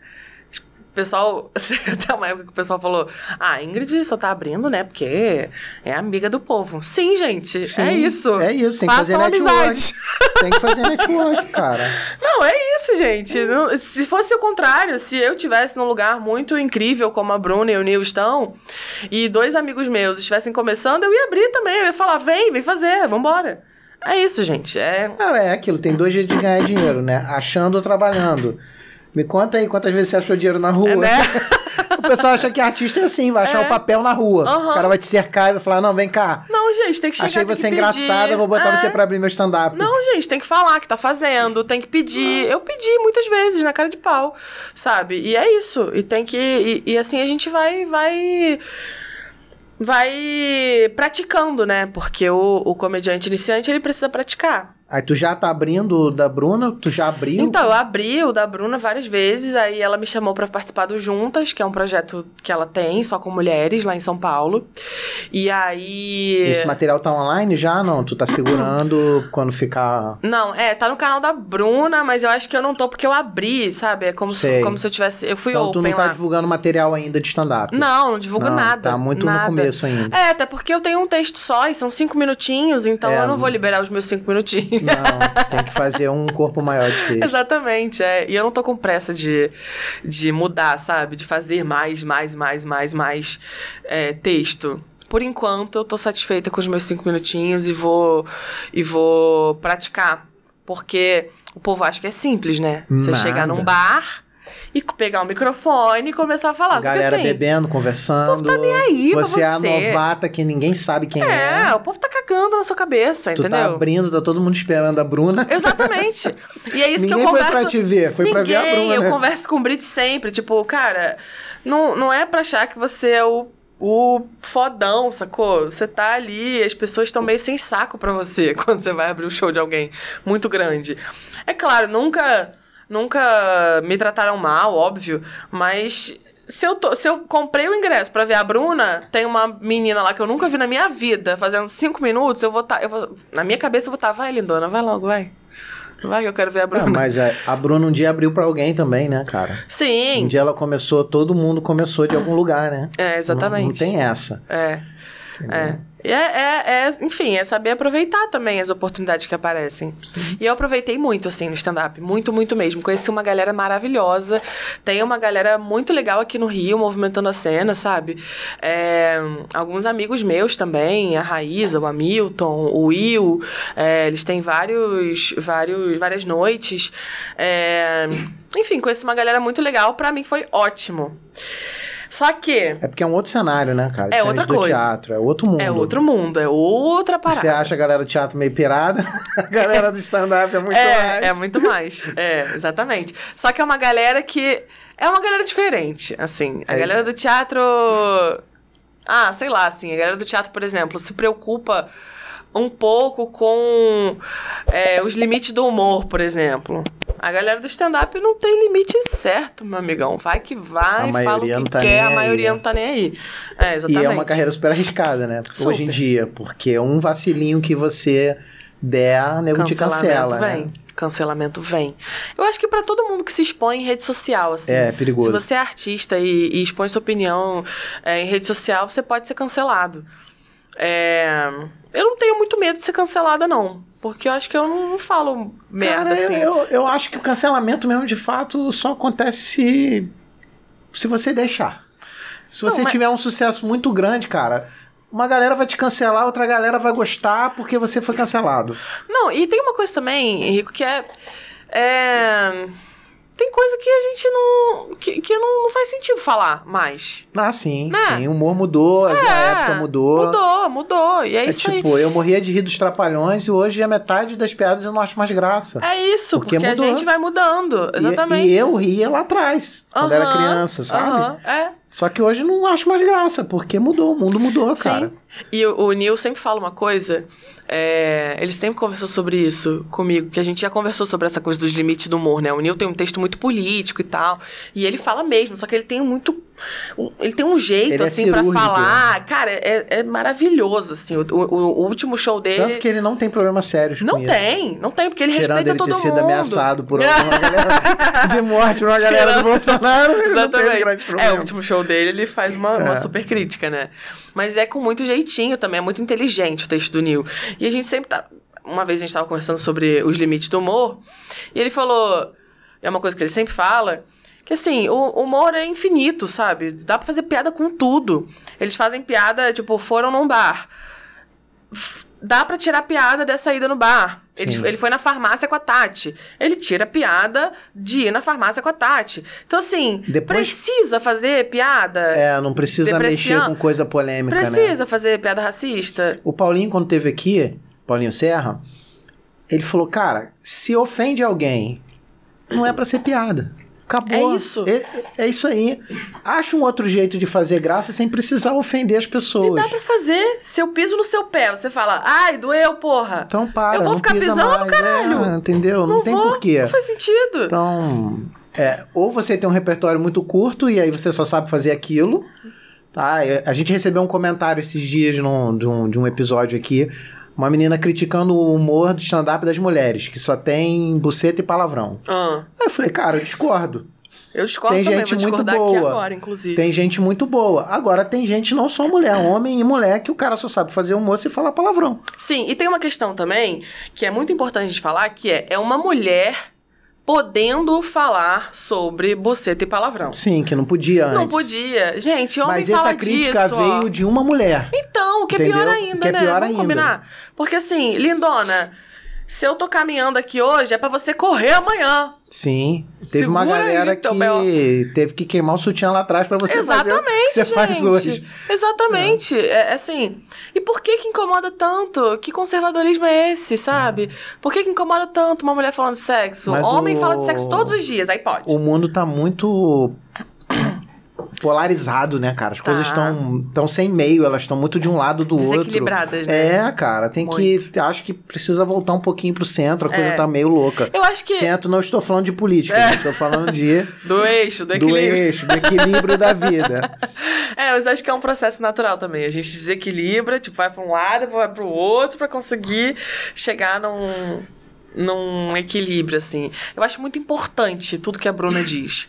o pessoal, até uma época que o pessoal falou: Ah, Ingrid só tá abrindo, né? Porque é amiga do povo. Sim, gente, Sim, é isso. É isso, tem que fazer network. amizade. tem que fazer network, cara. Não, é isso, gente. Não- se fosse o contrário, se eu tivesse num lugar muito incrível como a Bruna e o Neil estão, e dois amigos meus estivessem começando, eu ia abrir também. Eu ia falar: vem, vem fazer, vambora. É isso, gente. É. Cara, é aquilo, tem dois jeitos de ganhar dinheiro, né? Achando ou trabalhando. Me conta aí quantas vezes você achou dinheiro na rua. É, né? o pessoal acha que artista é assim, vai achar É. o papel na rua. Aham. O cara vai te cercar e vai falar: não, vem cá. Não, gente, tem que chegar Achei tem você engraçada, vou botar É. você pra abrir meu stand-up. Não, gente, tem que falar que tá fazendo, tem que pedir. Eu pedi muitas vezes, na cara de pau, sabe? E é isso. E tem que. E, e assim a gente vai. vai vai praticando, né? Porque o, o comediante iniciante, ele precisa praticar. Aí tu já tá abrindo o da Bruna, tu já abriu. Então, eu abri o da Bruna várias vezes, aí ela me chamou pra participar do Juntas, que é um projeto que ela tem, só com mulheres, lá em São Paulo. E aí... Esse material tá online já? Não, tu tá segurando quando ficar. Não, é, tá no canal da Bruna, mas eu acho que eu não tô porque eu abri, sabe? É como, Sei. se, como se eu tivesse... Eu fui Então tu open não tá lá. divulgando material ainda de stand-up. Não, não divulgo Não, nada. tá muito no nada. começo ainda. É, até porque eu tenho um texto só e são cinco minutinhos, então É, eu não vou liberar os meus cinco minutinhos. Não, tem que fazer um corpo maior de texto. Exatamente, é. E eu não tô com pressa de, de mudar, sabe? De fazer mais, mais, mais, mais, mais é, texto. Por enquanto, eu tô satisfeita com os meus cinco minutinhos e vou, e vou praticar. Porque o povo acha que é simples, né? Você Nada. chegar num bar e pegar um microfone e começar a falar. Que Galera assim, bebendo, conversando. tá nem aí pra você é a você. novata que ninguém sabe quem é. É, o povo tá cagando na sua cabeça, Tu entendeu? tá abrindo, tá todo mundo esperando a Bruna. Exatamente. E é isso Ninguém que eu foi converso. pra te ver, foi pra ver a Ninguém. Bruna. Eu converso com o Brit sempre. Tipo, cara, não, não é pra achar que você é o, o fodão, sacou? Você tá ali, as pessoas estão meio sem saco pra você quando você vai abrir o show de alguém muito grande. É claro, nunca. Nunca me trataram mal, óbvio, mas se eu, tô, se eu comprei o ingresso pra ver a Bruna, tem uma menina lá que eu nunca vi na minha vida, fazendo cinco minutos, eu vou estar. eu vou, na minha cabeça eu vou estar, vai, lindona, vai logo, vai. Vai que eu quero ver a Bruna. É, mas a, a Bruna um dia abriu pra alguém também, né, cara? Um Sim. dia ela começou, todo mundo começou de algum lugar, né? É, exatamente. Não, não tem essa. É. É. É, é, é, enfim, é saber aproveitar também as oportunidades que aparecem. E eu aproveitei muito, assim, no stand-up. Muito, muito mesmo. Conheci uma galera maravilhosa. Tem uma galera muito legal aqui no Rio, movimentando a cena, sabe? É, alguns amigos meus também, a Raíza, o Hamilton, o Will. é, eles têm vários, vários, várias noites. É, enfim, conheci uma galera muito legal. Pra mim foi ótimo. Só que É porque é um outro cenário, né, cara? É Diferente outra coisa. teatro, é outro mundo. é outro mundo, é outra parada. Você acha a galera do teatro meio pirada, a galera do stand-up é muito é, mais. é muito mais. É, exatamente. Só que é uma galera que. É uma galera diferente, assim. A É. galera do teatro. Ah, sei lá, assim. A galera do teatro, por exemplo, se preocupa um pouco com é, os limites do humor, por exemplo. A galera do stand-up não tem limite certo, meu amigão. Vai que vai, A fala o maioria que tá quer, a aí. maioria não tá nem aí. É, E exatamente. é uma carreira super arriscada, né? Hoje em Super. dia, porque um vacilinho que você der, nego te Cancelamento cancela. vem. Né? Cancelamento vem. Eu acho que pra todo mundo que se expõe em rede social, assim. É, perigoso. Se você é artista e, e expõe sua opinião é, em rede social, você pode ser cancelado. É, eu não tenho muito medo de ser cancelada, não. Porque eu acho que eu não, falo merda, Cara, eu- assim. eu, eu acho que o cancelamento mesmo, de fato, só acontece se, se você deixar. Se você Não, mas- tiver um sucesso muito grande, cara, uma galera vai te cancelar, outra galera vai gostar porque você foi cancelado. Não, e tem uma coisa também, Henrico, que é. é, tem coisa que a gente não. que, que não, não faz sentido falar mais. Ah, sim, Né? sim. O humor mudou, a época mudou. Mudou, mudou. E é, É isso aí. tipo, eu morria de rir dos trapalhões e hoje a metade das piadas eu não acho mais graça. É isso, Porque porque, a gente vai mudando. E- Exatamente. E, eu ria lá atrás, quando era Aham, criança, sabe? aham, é. Só que hoje não acho mais graça, porque mudou, o mundo mudou, cara. Sim. E o, o Neil sempre fala uma coisa, é, ele sempre conversou sobre isso comigo, que a gente já conversou sobre essa coisa dos limites do humor, né? O Neil tem um texto muito político e tal, e ele fala mesmo, só que ele tem muito. um- Ele tem um jeito, Ele é assim, pra cirúrgico. falar. Cara, é, é maravilhoso, assim. O, o- o último show dele. Tanto que ele não tem problemas sérios Não isso. tem, não tem, porque ele Tirando respeita ele todo ter sido mundo. ameaçado por alguma galera de morte uma galera do Bolsonaro, Exatamente. É, o último show dele, ele faz uma, uma É. super crítica, né? Mas é com muito jeitinho também, é muito inteligente o texto do Neil. E a gente sempre tá. Uma vez a gente tava conversando sobre os limites do humor, e ele falou. É uma coisa que ele sempre fala. Que assim, o humor é infinito, sabe? Dá pra fazer piada com tudo. Eles fazem piada, tipo, foram num bar. Dá pra tirar piada dessa ida no bar. Ele, ele foi na farmácia com a Tati. Ele tira piada de ir na farmácia com a Tati. Então, assim, Depois- precisa fazer piada? É, não precisa mexer com coisa polêmica, né? Precisa fazer piada racista? O Paulinho, quando teve aqui, Paulinho Serra, ele falou, cara, se ofende alguém, não é pra ser piada. Acabou. É isso. É, é isso aí. Acha um outro jeito de fazer graça sem precisar ofender as pessoas. Dá pra fazer. Se eu piso no seu pé, você fala, ai, doeu, porra. Então para, Eu vou não ficar pisa pisando, mais, caralho. é, entendeu? Não, tem vou, porquê. Não faz sentido. Então, é, ou você tem um repertório muito curto e aí você só sabe fazer aquilo. Tá? A gente recebeu um comentário esses dias num- de, um, de um episódio aqui. Uma menina criticando o humor do stand-up das mulheres, que só tem buceta e palavrão. Ah, Aí eu falei, cara, eu discordo. eu discordo tem também, gente vou muito boa. agora, inclusive. Tem gente muito boa. Agora tem gente não só mulher, homem e mulher, que o cara só sabe fazer humor se falar palavrão. Sim, e tem uma questão também que é muito importante de falar, que é, é uma mulher podendo falar sobre buceta e palavrão. Sim, que não podia antes. Não podia. Gente, homem Mas fala essa crítica disso, ó. veio de uma mulher. Então, o que é Entendeu? pior O ainda, que é né? pior Vamos ainda. combinar? Porque assim, lindona, se eu tô caminhando aqui hoje, é pra você correr amanhã. Sim. Teve uma Segura aí, galera teu que Bel. teve que queimar o sutiã lá atrás pra você fazer o Exatamente, que você gente. faz hoje. Exatamente. É. assim. E por que que incomoda tanto? Que conservadorismo é esse, sabe? Por que que incomoda tanto uma mulher falando de sexo? Mas Homem o- fala de sexo todos os dias, aí pode. O mundo tá muito polarizado, né, cara? As Tá. coisas estão tão sem meio, elas estão muito de um lado do outro. Desequilibradas, né? É, cara, tem Muito. que. Acho que precisa voltar um pouquinho pro centro, a coisa É. tá meio louca. Eu acho que. Centro, não estou falando de política, gente, estou falando de, Do eixo, do do equilíbrio. eixo, do equilíbrio da vida. É, mas acho que é um processo natural também. A gente desequilibra, tipo, vai pra um lado, vai pro outro pra conseguir chegar num, num equilíbrio, assim. Eu acho muito importante tudo que a Bruna diz.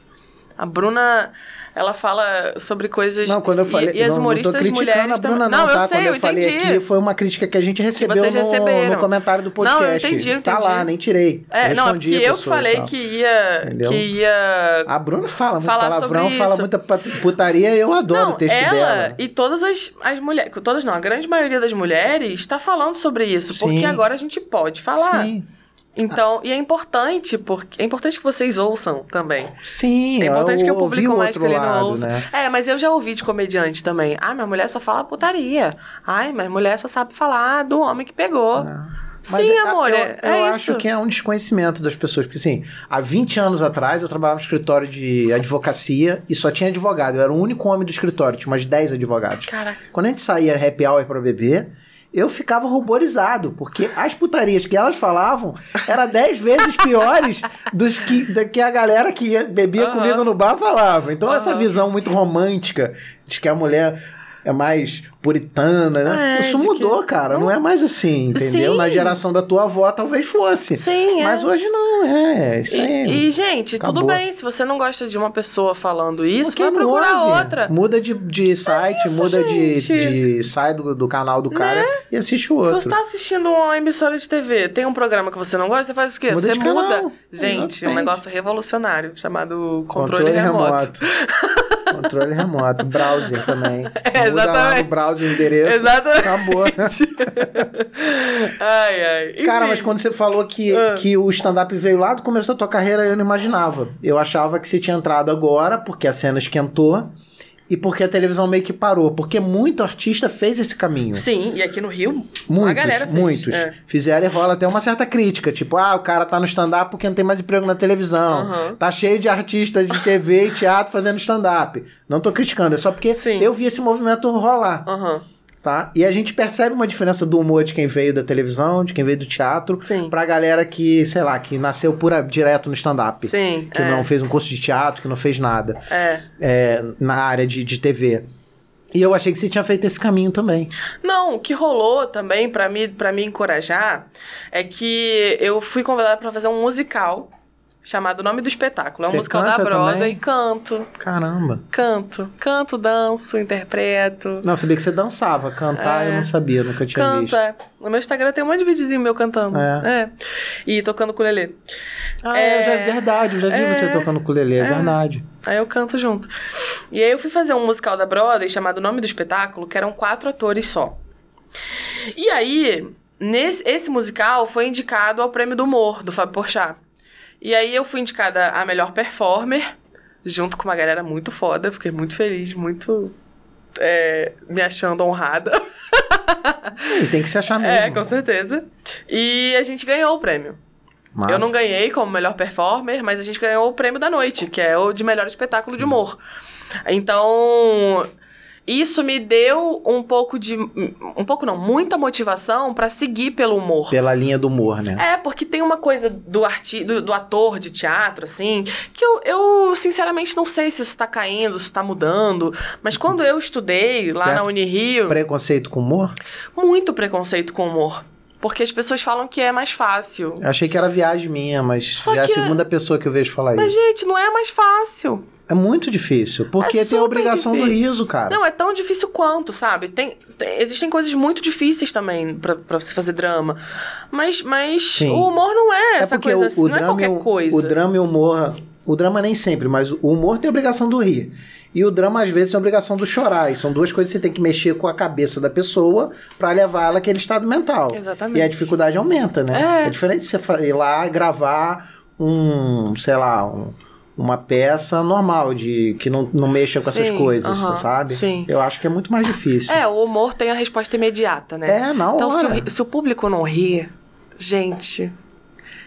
A Bruna, ela fala sobre coisas. Não, quando eu falei. E, e as não, humoristas não tô criticando mulheres a Bruna, também. não, eu tá? sei, quando eu, eu, falei entendi. aqui, foi uma crítica que a gente recebeu no, no comentário do Não, eu podcast. entendi, eu Tá entendi. lá, nem tirei. É, não, porque eu falei que ia. Entendeu? Que ia. A Bruna fala muito palavrão, fala muita putaria, eu adoro Não, o texto ela dela. e todas as, as mulheres, todas não, a grande maioria das mulheres está falando sobre isso, porque Sim. agora a gente pode falar. Sim. Então, e é importante, porque é importante que vocês ouçam também. Sim, É importante que o público mais outro lado, ouça. né? É, mas eu já ouvi de comediante também. Ah, minha mulher só fala putaria. Ai, mas mulher só sabe falar do homem que pegou. Mas Sim, é- amor, eu, é, eu é acho isso. que é um desconhecimento das pessoas. Porque, assim, há 20 anos atrás eu trabalhava no escritório de advocacia e só tinha advogado. Eu era o único homem do escritório, tinha umas 10 advogados. Caraca. Quando a gente saía happy hour pra beber, eu ficava ruborizado, porque as putarias que elas falavam eram 10 vezes piores dos que, da que a galera que ia- bebia Aham. comigo no bar falava. Então, essa Aham. visão muito romântica de que a mulher é mais puritana, né? É, Isso mudou, que- cara. Não é mais assim, entendeu? Sim. Na geração da tua avó, talvez fosse. Sim, é. Mas hoje não, é. Isso. E, e, gente, tudo Acabou. bem. Se você não gosta de uma pessoa falando isso, vai procurar ouve? outra. Muda de, de site, isso, muda de. Né? de. Sai do, do canal do cara e assiste o Se outro. você tá assistindo uma emissora de TV, tem um programa que você não gosta, você faz o quê? Muda você de canal. muda. Gente, um Exatamente. negócio revolucionário chamado controle, remoto. Controle remoto. Browser também. É, Muda lá no exatamente. browser o endereço. Exatamente. Acabou. ai, ai. Cara, Enfim. mas quando você falou que, Ah. que o stand-up veio lá do começo da tua carreira, eu não imaginava. Eu achava que você tinha entrado agora, porque a cena esquentou, e porque a televisão meio que parou. Porque muito artista fez esse caminho. Sim, e aqui no Rio, Muitos, a galera fez. muitos. É. Fizeram e rola até uma certa crítica. Tipo, ah, o cara tá no stand-up porque não tem mais emprego na televisão. Aham. Tá cheio de artistas de TV e teatro fazendo stand-up. Não tô criticando, é só porque Sim. eu vi esse movimento rolar, Aham. Tá? E a gente percebe uma diferença do humor de quem veio da televisão, de quem veio do teatro, Sim. pra galera que, sei lá, que nasceu pura, direto no stand-up. Sim, Que é. não fez um curso de teatro, que não fez nada É. é, na área de, de TV. E eu achei que você tinha feito esse caminho também. Não, o que rolou também pra me, pra me encorajar é que eu fui convidada pra fazer um musical chamado Nome do Espetáculo. É um Você musical da canta Broadway. também? Canto, Caramba. canto. Canto, danço, interpreto. Não, eu sabia que você dançava. Cantar eu não sabia, nunca tinha Canto, visto. é. No meu Instagram tem um monte de videozinho meu cantando. É. É. E tocando ukulele. Ah, é, já é É. verdade, eu já vi É. você tocando ukulele, é, verdade. Aí eu canto junto. E aí eu fui fazer um musical da Broadway chamado Nome do Espetáculo, que eram quatro atores só. E aí, nesse, esse musical foi indicado ao Prêmio do Humor, do Fábio Porchat. E aí eu fui indicada a melhor performer, junto com uma galera muito foda. Fiquei muito feliz, muito... é, me achando honrada. E tem que se achar mesmo. É, com certeza. E a gente ganhou o prêmio. Massa. Eu não ganhei como melhor performer, mas a gente ganhou o prêmio da noite, que é o de melhor espetáculo de humor. Então, isso me deu um pouco de. Um pouco não, muita motivação pra seguir pelo humor. Pela linha do humor, né? É, porque tem uma coisa do, arti do, do ator de teatro, assim, que eu, eu sinceramente não sei se isso tá caindo, se tá mudando. Mas quando eu estudei lá Certo. na Unirio, Preconceito com humor? muito preconceito com humor. Porque as pessoas falam que é mais fácil. Eu achei que era viagem minha, mas Só já é a que- segunda pessoa que eu vejo falar Mas, isso. gente, não é mais fácil. É muito difícil, porque É tem a obrigação do difícil. riso, cara. Não, é tão difícil quanto, sabe? Tem, tem- existem coisas muito difíceis também pra, pra você fazer drama. Mas, mas Sim. o humor não é, essa porque coisa o, assim, o não é qualquer o, coisa. o drama e o humor. O drama nem sempre, mas o humor tem a obrigação do rir. E o drama, às vezes, tem a obrigação do chorar. E são duas coisas que você tem que mexer com a cabeça da pessoa pra levar ela àquele estado mental. Exatamente. E a dificuldade aumenta, né? É. É, diferente de você ir lá gravar um, sei lá, um- uma peça normal, de que não, não mexa com essas Sim, coisas, aham, sabe? sim. Eu acho que é muito mais difícil. É, o humor tem a resposta imediata, né? É, na Então, se o, se o público não ri, gente.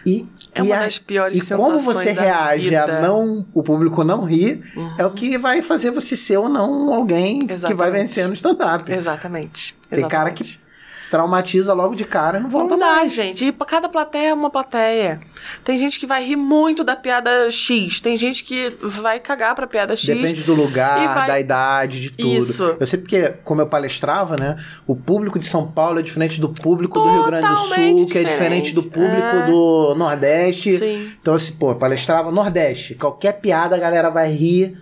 E É E uma a- das piores E sensações como você reage vida. Uhum. a não o público não rir é o que vai fazer você ser ou não alguém que vai Exatamente. vencer no stand-up. Exatamente. Tem cara exatamente. que traumatiza logo de cara e não volta Não dá, mais. gente. E cada plateia é uma plateia. Tem gente que vai rir muito da piada X. Tem gente que vai cagar pra piada X. Depende do lugar, vai- da idade, de tudo. Isso. Eu sei porque, como eu palestrava, né? O público de São Paulo é diferente do público do Rio Grande do Sul, Totalmente que é diferente do público É. do Nordeste. Sim. Então, assim, pô, palestrava Nordeste. Qualquer piada a galera vai rir.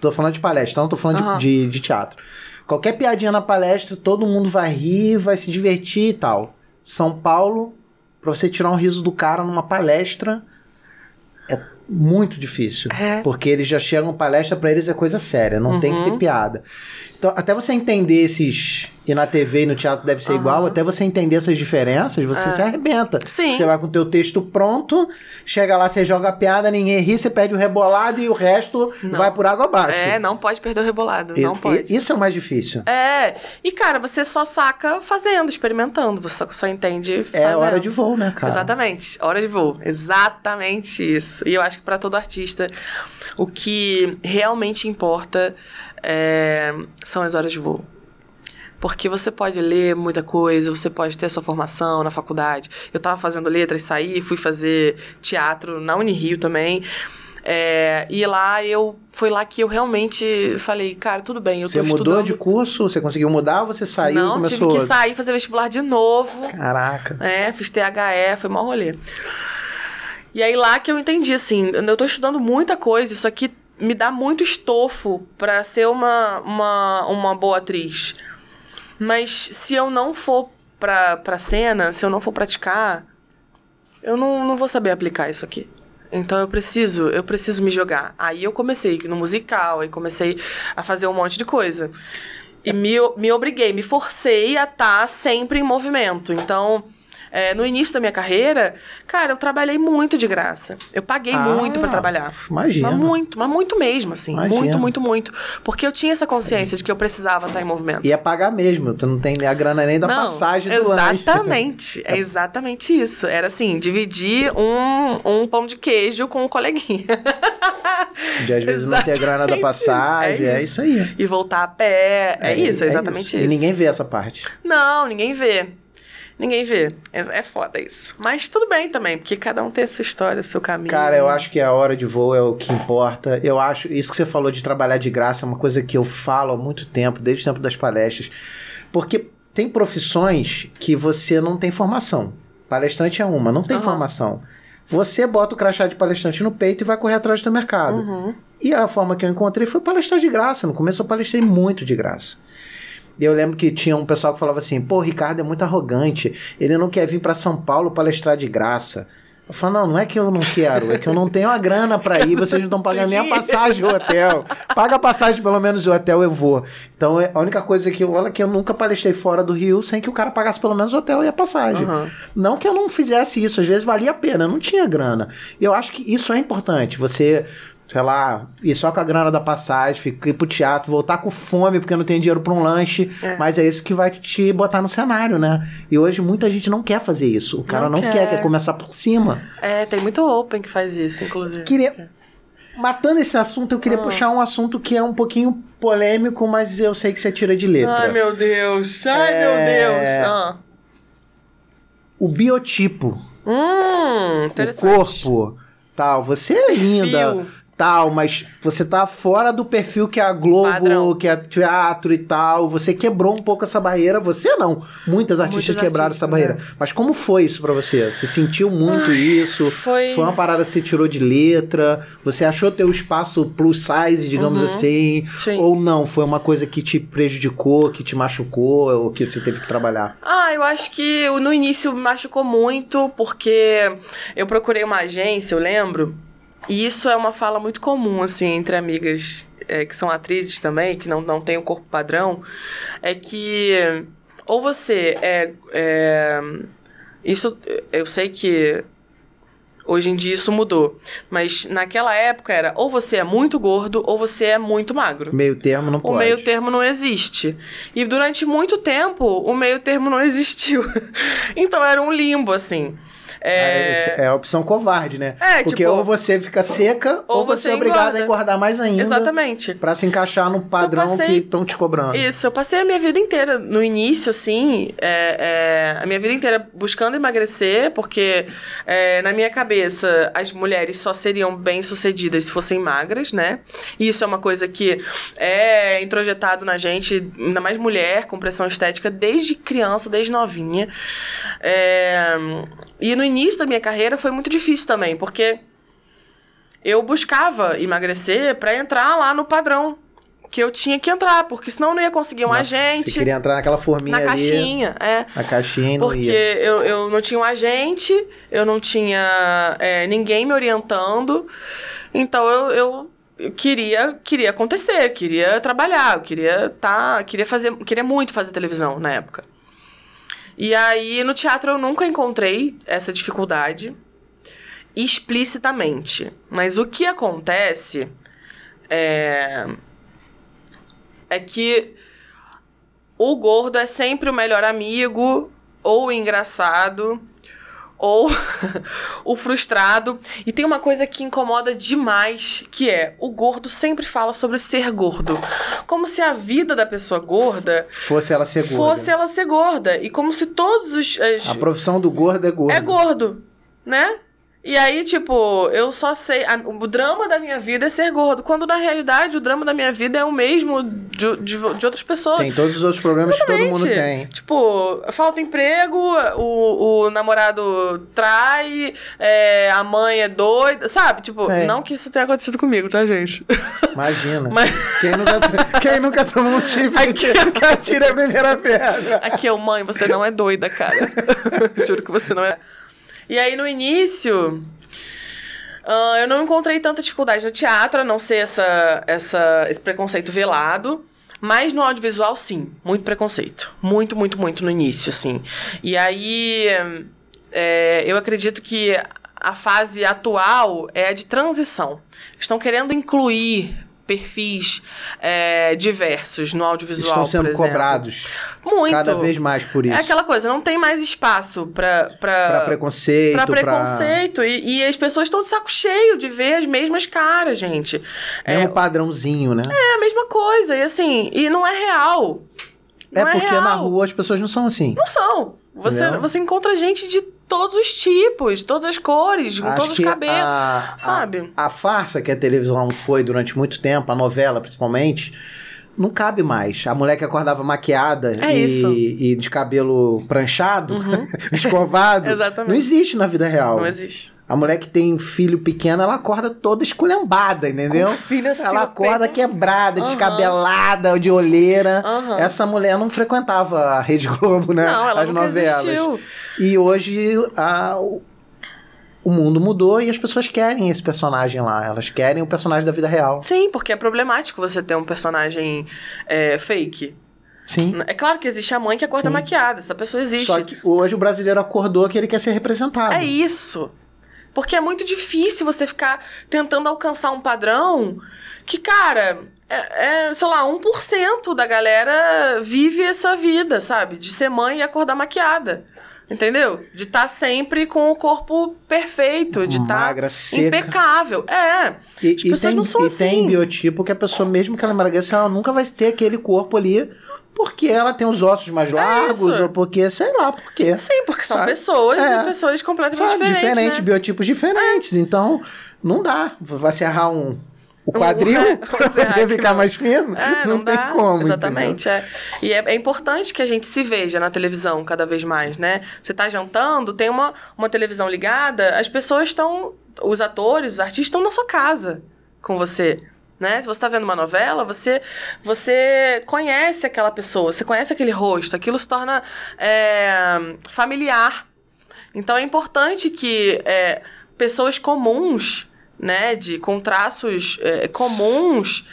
Tô falando de palestra, não tô falando de- Aham. de, de teatro. Qualquer piadinha na palestra, todo mundo vai rir, vai se divertir e tal. São Paulo, pra você tirar um riso do cara numa palestra, é muito difícil. É. Porque eles já chegam palestra, pra eles é coisa séria, não tem que Uhum. ter piada. Então, até você entender esses. E na TV e no teatro deve ser Aham. igual, até você entender essas diferenças, você É. se arrebenta. Sim. Você vai com o teu texto pronto, chega lá, você joga a piada, ninguém ri, você pede o rebolado e o resto Não. vai por água abaixo. É, não pode perder o rebolado. E- não e- pode. Isso é o mais difícil. É. E, cara, você só saca fazendo, experimentando. Você só, só entende fazendo. É hora de voo, né, cara? Exatamente, hora de voo. Exatamente isso. E eu acho que pra todo artista, o que realmente importa é, são as horas de voo. Porque você pode ler muita coisa, você pode ter a sua formação na faculdade. Eu tava fazendo letras, saí, fui fazer teatro na Unirio também. É, e lá eu. Foi lá que eu realmente falei, cara, tudo bem, eu Você tô mudou estudando. de curso? Você conseguiu mudar ou você saiu Não, começou tive que sair, fazer vestibular de novo. Caraca. É, fiz THE, foi mó rolê. E aí lá que eu entendi, assim, eu tô estudando muita coisa, isso aqui me dá muito estofo pra ser uma, uma, uma boa atriz. Mas se eu não for pra, pra cena, se eu não for praticar, eu não, não vou saber aplicar isso aqui. Então eu preciso, eu preciso me jogar. Aí eu comecei no musical, aí comecei a fazer um monte de coisa. E me, me obriguei, me forcei a estar sempre em movimento. Então, é, no início da minha carreira, cara, eu trabalhei muito de graça. Eu paguei Ah, muito pra trabalhar. imagina. Mas muito, mas muito mesmo, assim. Imagina. Muito, muito, muito. Porque eu tinha essa consciência de que eu precisava estar em movimento. Ia pagar mesmo, tu não tem a grana nem da Não, passagem do lanche. Exatamente. É exatamente isso. Era assim, dividir um, um pão de queijo com um coleguinha. De às vezes não ter grana da Exatamente passagem, isso, é é isso aí. e voltar a pé. É, isso, é exatamente isso. E ninguém vê essa parte. Não, ninguém vê. Ninguém vê. É, é foda isso. Mas tudo bem também, porque cada um tem a sua história, o seu caminho. Cara, eu acho que a hora de voo é o que importa. Eu acho, isso que você falou de trabalhar de graça é uma coisa que eu falo há muito tempo, desde o tempo das palestras. Porque tem profissões que você não tem formação. Palestrante é uma, não tem Aham. formação. Você bota o crachá de palestrante no peito e vai correr atrás do mercado. Uhum. E a forma que eu encontrei foi palestrar de graça. No começo eu palestrei muito de graça. E eu lembro que tinha um pessoal que falava assim: pô, o Ricardo é muito arrogante. Ele não quer vir para São Paulo palestrar de graça. Eu falo, não, não é que eu não quero, é que eu não tenho a grana pra ir, vocês não estão pagando nem a passagem do hotel. Paga a passagem, pelo menos, do hotel eu vou. Então, é a única coisa que eu, olha que eu nunca palestrei fora do Rio sem que o cara pagasse pelo menos o hotel e a passagem. Aham. Não que eu não fizesse isso, às vezes valia a pena, eu não tinha grana. E eu acho que isso é importante, você, sei lá, ir só com a grana da passagem, ficar- ir pro teatro, voltar com fome porque não tem dinheiro pra um lanche, É. mas é isso que vai te botar no cenário, né? E hoje muita gente não quer fazer isso. O cara não, Não quer. quer. quer começar por cima. É, tem muito open que faz isso, inclusive. Queria. Matando esse assunto, eu Ah. queria puxar um assunto que é um pouquinho polêmico, mas eu sei que você tira de letra. Ai, meu Deus. Ai, É. meu Deus. Ah. O biotipo. Hum, o corpo, tal. Você é linda, tal, mas você tá fora do perfil que é a Globo, Padrão. que é teatro e tal. Você quebrou um pouco essa barreira. Você não. Muitas artistas Muitos quebraram artistas, essa barreira. né? Mas como foi isso pra você? Você sentiu muito isso? foi- uma parada que você tirou de letra? Você achou teu espaço plus size, digamos Uhum. assim? Sim. Ou não? Foi uma coisa que te prejudicou, que te machucou, ou que você teve que trabalhar? Ah, eu acho que no início me machucou muito, porque eu procurei uma agência, eu lembro, e isso é uma fala muito comum, assim, entre amigas é, que são atrizes também, que não, não têm o corpo padrão, é que ou você é, é. Isso eu sei que Hoje em dia isso mudou. Mas naquela época era ou você é muito gordo ou você é muito magro. Meio termo não O pode. meio termo não existe. E durante muito tempo, o meio termo não existiu. então era um limbo, assim. É... É a opção covarde, né? É, Porque tipo- ou você fica seca ou, Ou você você é obrigado engorda. a engordar mais ainda. Exatamente. Pra se encaixar no padrão passei- que estão te cobrando. Isso, eu passei a minha vida inteira, no início, assim, é, é, a minha vida inteira buscando emagrecer, porque é, na minha cabeça as mulheres só seriam bem-sucedidas se fossem magras, né? E isso é uma coisa que é introjetado na gente, ainda mais mulher, com pressão estética, desde criança, desde novinha. É, e no início da minha carreira foi muito difícil também, porque eu buscava emagrecer pra entrar lá no padrão que eu tinha que entrar, porque senão eu não ia conseguir um agente Você queria entrar naquela forminha na ali. caixinha, é. Na caixinha não Porque ia. eu, eu não tinha um agente, eu não tinha é, ninguém me orientando. Então eu, eu, eu queria, queria acontecer, queria trabalhar, eu queria tá, queria fazer, queria muito fazer televisão na época. E aí no teatro eu nunca encontrei essa dificuldade explicitamente. Mas o que acontece é é que o gordo é sempre o melhor amigo, ou o engraçado, ou o frustrado. E tem uma coisa que incomoda demais, que é o gordo sempre fala sobre ser gordo. Como se a vida da pessoa gorda Fosse ela ser gorda. fosse ela ser gorda. E como se todos os. as- A profissão do gordo é gordo. é gordo, né? E aí, tipo, eu só sei. a- o drama da minha vida é ser gordo. Quando na realidade o drama da minha vida é o mesmo de, de, de outras pessoas. Tem todos os outros problemas que todo mundo tem. Tipo, falta emprego, o, o namorado trai, é, a mãe é doida, sabe? Tipo, Sei. não que isso tenha acontecido comigo, tá, gente? Imagina. Mas- Quem, nunca, quem nunca tomou um chifre Aqui- que atira a primeira pedra? Aqui, eu, mãe, você não é doida, cara. Juro que você não é. E aí, no início, ah, eu não encontrei tanta dificuldade no teatro, a não ser essa, essa, esse preconceito velado. Mas no audiovisual, sim. Muito preconceito. Muito, muito, muito no início, assim. E aí, é, eu acredito que a fase atual é a de transição. Estão querendo incluir perfis é, diversos no audiovisual, Estão sendo cobrados Muito. cada vez mais por isso. É aquela coisa, não tem mais espaço pra... Pra, Pra preconceito, pra pra... preconceito. E, e as pessoas estão de saco cheio de ver as mesmas caras, gente. É, Mesmo padrãozinho, né? é a mesma coisa. E assim, e não é real. É, Não é, porque na rua as pessoas não são assim. Não são. Você, Entendeu? você encontra gente de todos os tipos, todas as cores, com Acho todos os cabelos. a, sabe? A, a farsa que a televisão foi durante muito tempo, a novela principalmente, não cabe mais. A mulher que acordava maquiada É e. Uhum. e de cabelo pranchado, escovado, Exatamente. não existe na vida real. Não existe. A mulher que tem filho pequeno, ela acorda toda esculhambada, entendeu? Com filho assim ela acorda quebrada, Aham. descabelada, de olheira. Aham. Essa mulher não frequentava a Rede Globo, né? Não, ela As novelas. existiu. E hoje a- o- mundo mudou e as pessoas querem esse personagem lá. Elas querem o personagem da vida real. Sim, porque é problemático você ter um personagem é, fake. Sim. É claro que existe a mãe que acorda Sim. maquiada. Essa pessoa existe. Só que hoje o brasileiro acordou que ele quer ser representado. É isso. Porque é muito difícil você ficar tentando alcançar um padrão que, cara, é, é, sei lá, 1% da galera vive essa vida, sabe? De ser mãe e acordar maquiada. Entendeu? De estar sempre com o corpo perfeito, de estar Magra, seca. impecável. É. E, e tem, são e assim. tem biotipo que a pessoa, mesmo que ela emagreça, ela nunca vai ter aquele corpo ali porque ela tem os ossos mais largos É ou porque, sei lá, por quê. Sim, porque são Sabe? pessoas É. e pessoas completamente Sabe, diferentes. diferente, né? biotipos diferentes. Então, não dá. Vai serrar um, o quadril poder ficar não. mais fino? É, não, não, tem dá. como. Exatamente, é. E é, é importante que a gente se veja na televisão cada vez mais, né? Você tá jantando, tem uma, uma televisão ligada, as pessoas estão. Os atores, os artistas estão na sua casa com você. Né? Se você tá vendo uma novela, você, você conhece aquela pessoa, você conhece aquele rosto, aquilo se torna é, familiar. Então é importante que é, pessoas comuns, né, de com traços é, comuns,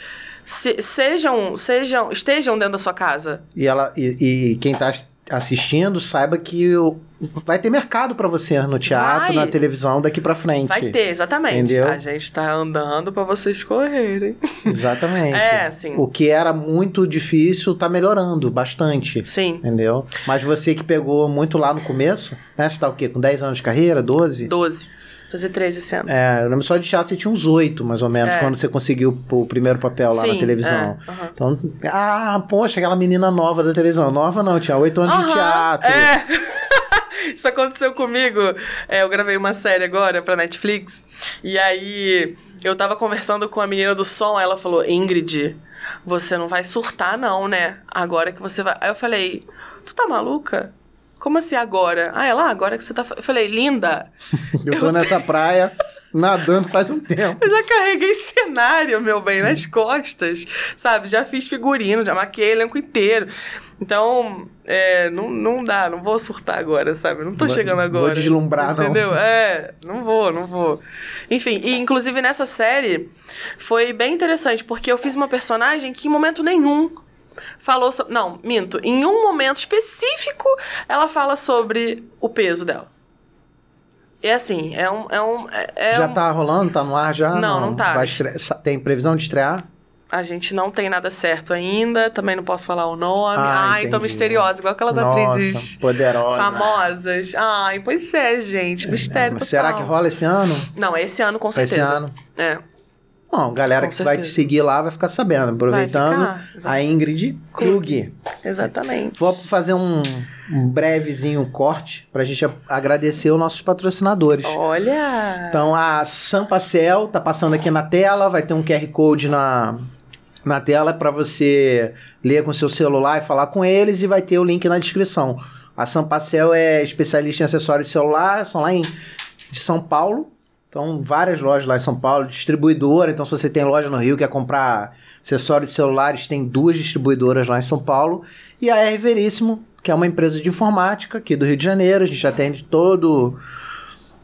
se- sejam, sejam, estejam dentro da sua casa. E, ela, e, e quem tá assistindo saiba que vai ter mercado pra você no teatro, Vai. na televisão daqui pra frente. Vai ter, exatamente. Entendeu? A gente tá andando pra vocês correrem. Exatamente. É, sim. O que era muito difícil tá melhorando bastante. Sim. Entendeu? Mas você que pegou muito lá no começo, né? Você tá o quê? Com 10 anos de carreira? 12? 12. Fazer 13 esse ano. É, eu lembro só de teatro você tinha uns 8, mais ou menos, É. quando você conseguiu o primeiro papel lá na Sim, televisão. é. Então, ah, poxa, aquela menina nova da televisão. Nova não, tinha 8 anos de teatro. É. Isso aconteceu comigo. É, eu gravei uma série agora pra Netflix. E aí eu tava conversando com a menina do som. Ela falou: Ingrid, você não vai surtar, não, né? Agora que você vai. Aí eu falei: Tu tá maluca? Como assim agora? Ah, é lá, agora que você tá. fa-" Eu falei: Linda, Eu tô nessa praia nadando faz um tempo. eu já carreguei cenário, meu bem, nas costas, sabe? Já fiz figurino, já maquiei elenco inteiro. Então, é, não, não dá, não vou surtar agora, sabe? Não tô Vou- chegando vou agora. deslumbrar, não. Entendeu? É, não vou, não vou. Enfim, e inclusive nessa série foi bem interessante, porque eu fiz uma personagem que em momento nenhum falou sobre. Não, minto. Em um momento específico, ela fala sobre o peso dela. E assim, é um. É um é- é já um- tá rolando? Tá no ar já? Não, não tá. Vai estre- Tem previsão de estrear? A gente não tem nada certo ainda, também não posso falar o nome. Ah, Ai, tô misteriosa, igual aquelas Nossa, atrizes poderosa. famosas. Ai, pois é, gente, mistério Mas Será total. que rola esse ano? Não, é esse ano com Esse certeza. ano. É. Bom, galera Com que vai te seguir lá vai ficar sabendo. Aproveitando, ficar, a Ingrid Klug. Exatamente. Vou fazer um, um brevezinho corte pra gente a- agradecer os nossos patrocinadores. Olha! Então a Sampacel tá passando aqui na tela, vai ter um QR Code na, na tela para você ler com seu celular e falar com eles e vai ter o link na descrição. A Sampacel é especialista em acessórios de celular, são lá em de São Paulo. Então, várias lojas lá em São Paulo, distribuidora. Então, se você tem loja no Rio, quer comprar acessórios celulares, tem duas distribuidoras lá em São Paulo. E a R Veríssimo, que é uma empresa de informática aqui do Rio de Janeiro. A gente atende todo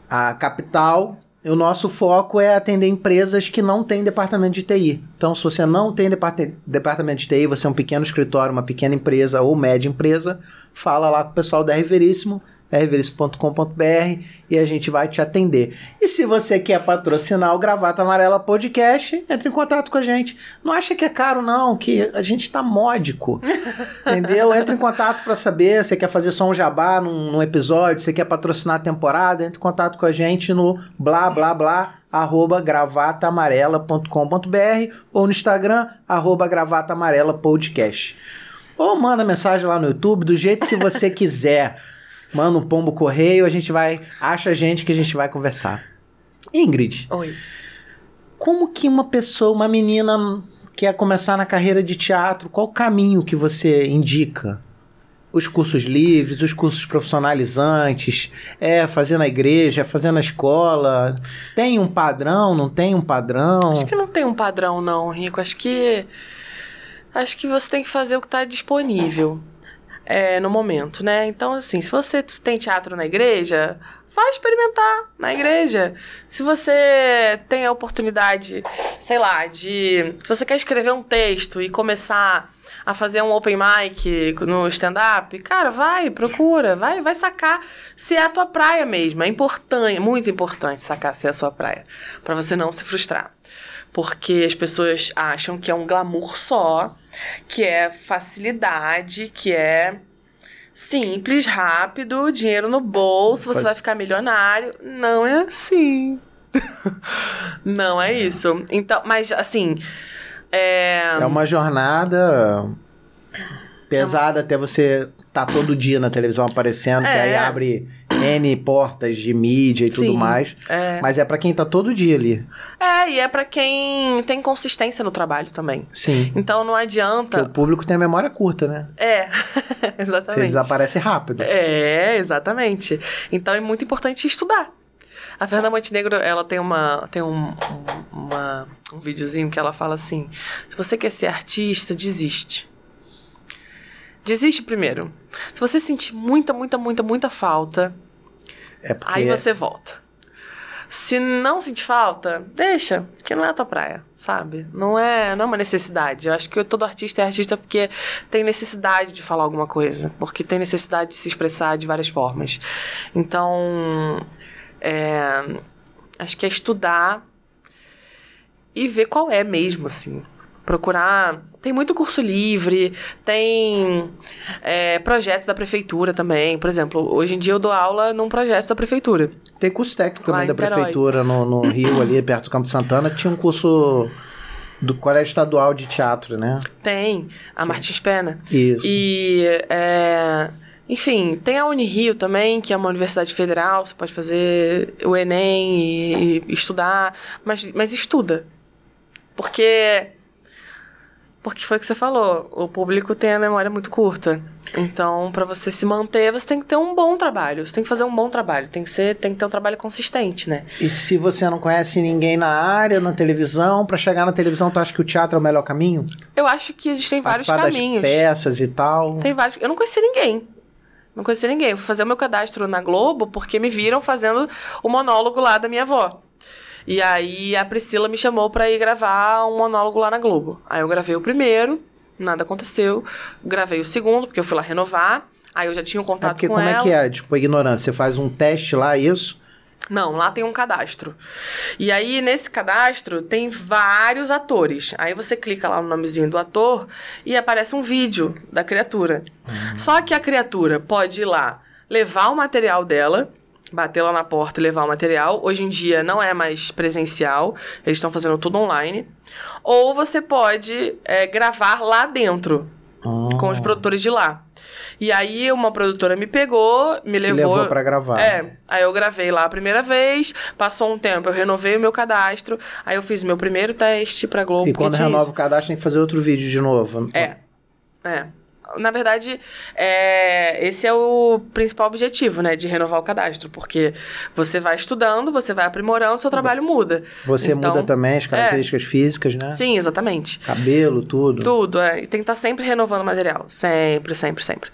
a capital. E o nosso foco é atender empresas que não têm departamento de TI. Então, se você não tem departamento de TI, você é um pequeno escritório, uma pequena empresa ou média empresa, fala lá com o pessoal da R Veríssimo, rveríssimo.com.br e a gente vai te atender. E se você quer patrocinar o Gravata Amarela Podcast, entre em contato com a gente. Não acha que é caro, não, que a gente tá módico. entendeu? Entre em contato para saber. Você quer fazer só um jabá num, num episódio, você quer patrocinar a temporada, entre em contato com a gente no blá blá blá arroba gravatamarela.com.br ou no Instagram, arroba gravatamarela podcast. Ou manda mensagem lá no YouTube, do jeito que você quiser. Manda um pombo correio, a gente vai. Acha a gente que a gente vai conversar. Ingrid, Oi. como que uma pessoa, uma menina quer começar na carreira de teatro? Qual o caminho que você indica? Os cursos livres, os cursos profissionalizantes, é fazer na igreja, é fazer na escola. Tem um padrão, não tem um padrão? Acho que não tem um padrão, não, Rico. Acho que. Acho que você tem que fazer o que tá disponível é, no momento, né? Então, assim, se você tem teatro na igreja, vai experimentar na igreja. Se você tem a oportunidade, sei lá, de. Se você quer escrever um texto e começar a fazer um open mic no stand-up, cara, vai, procura, vai, vai sacar se é a tua praia mesmo. É importante, muito importante sacar se é a sua praia, Pra você não se frustrar. Porque as pessoas acham que é um glamour só, que é facilidade, que é simples, rápido, dinheiro no bolso, você Faz- vai ficar milionário. Não é assim. Não é isso. Então, mas assim. É, É uma jornada pesada até você tá todo dia na televisão aparecendo, É. aí abre N portas de mídia e tudo Sim, mais. é. Mas é pra quem tá todo dia ali. É, e é pra quem tem consistência no trabalho também. Sim. Então não Porque adianta. o público tem a memória curta, né? É, Você exatamente. desaparece rápido. É, exatamente. Então é muito importante estudar. A Fernanda Montenegro, ela tem uma tem um, um- uma, um videozinho que ela fala assim: se você quer ser artista, desiste. Desiste primeiro. Se você sentir muita, muita, muita, muita falta, É porque aí você volta. Se não sentir falta, deixa, que não é a tua praia, sabe? Não é, não é uma necessidade. Eu acho que todo artista é artista porque tem necessidade de falar alguma coisa, porque tem necessidade de se expressar de várias formas. Então, é, acho que é estudar e ver qual é mesmo, assim procurar. Tem muito curso livre, tem é, projetos da prefeitura também. Por exemplo, hoje em dia eu dou aula num projeto da prefeitura. Tem curso técnico também da prefeitura no, no Rio, ali perto do Campo Santana, que tinha um curso do Colégio Estadual de Teatro, né? Tem, a Martins Pena. Isso. E. É, enfim, tem a Unirio também, que é uma universidade federal, você pode fazer o Enem e, e estudar, mas, mas estuda. Porque porque foi o que você falou, o público tem a memória muito curta. Então, para você se manter, você tem que ter um bom trabalho. Você tem que fazer um bom trabalho. Tem que ser, tem que ter um trabalho consistente, né? E se você não conhece ninguém na área, na televisão, para chegar na televisão, tu acha que o teatro é o melhor caminho? Eu acho que existem vários caminhos. Das peças e tal. Tem vários. Eu não conheci ninguém. Não conheci ninguém. Eu fui fazer o meu cadastro na Globo porque me viram fazendo o monólogo lá da minha avó. E aí a Priscila me chamou para ir gravar um monólogo lá na Globo. Aí eu gravei o primeiro, nada aconteceu. Gravei o segundo, porque eu fui lá renovar. Aí eu já tinha um contato é porque com como ela. é que é? Tipo, ignorância. Você faz um teste lá, isso? Não, lá tem um cadastro. E aí, nesse cadastro, tem vários atores. Aí você clica lá no nomezinho do ator e aparece um vídeo da criatura. Uhum. Só que a criatura pode ir lá levar o material dela bater lá na porta e levar o material. Hoje em dia não é mais presencial, eles estão fazendo tudo online. Ou você pode é, gravar lá dentro, com os produtores de lá. E aí uma produtora me pegou, me levou. Levou pra gravar. É. Aí eu gravei lá a primeira vez, passou um tempo, eu renovei o meu cadastro, aí eu fiz meu primeiro teste pra Globo. E quando renova o cadastro, tem que fazer outro vídeo de novo. É. É na verdade, é, esse é o principal objetivo, né? De renovar o cadastro. Porque você vai estudando, você vai aprimorando, seu trabalho muda. Você então, muda também as características é, físicas, né? Sim, exatamente. Cabelo, tudo. Tudo, é. E tem que estar tá sempre renovando o material. Sempre, sempre, sempre.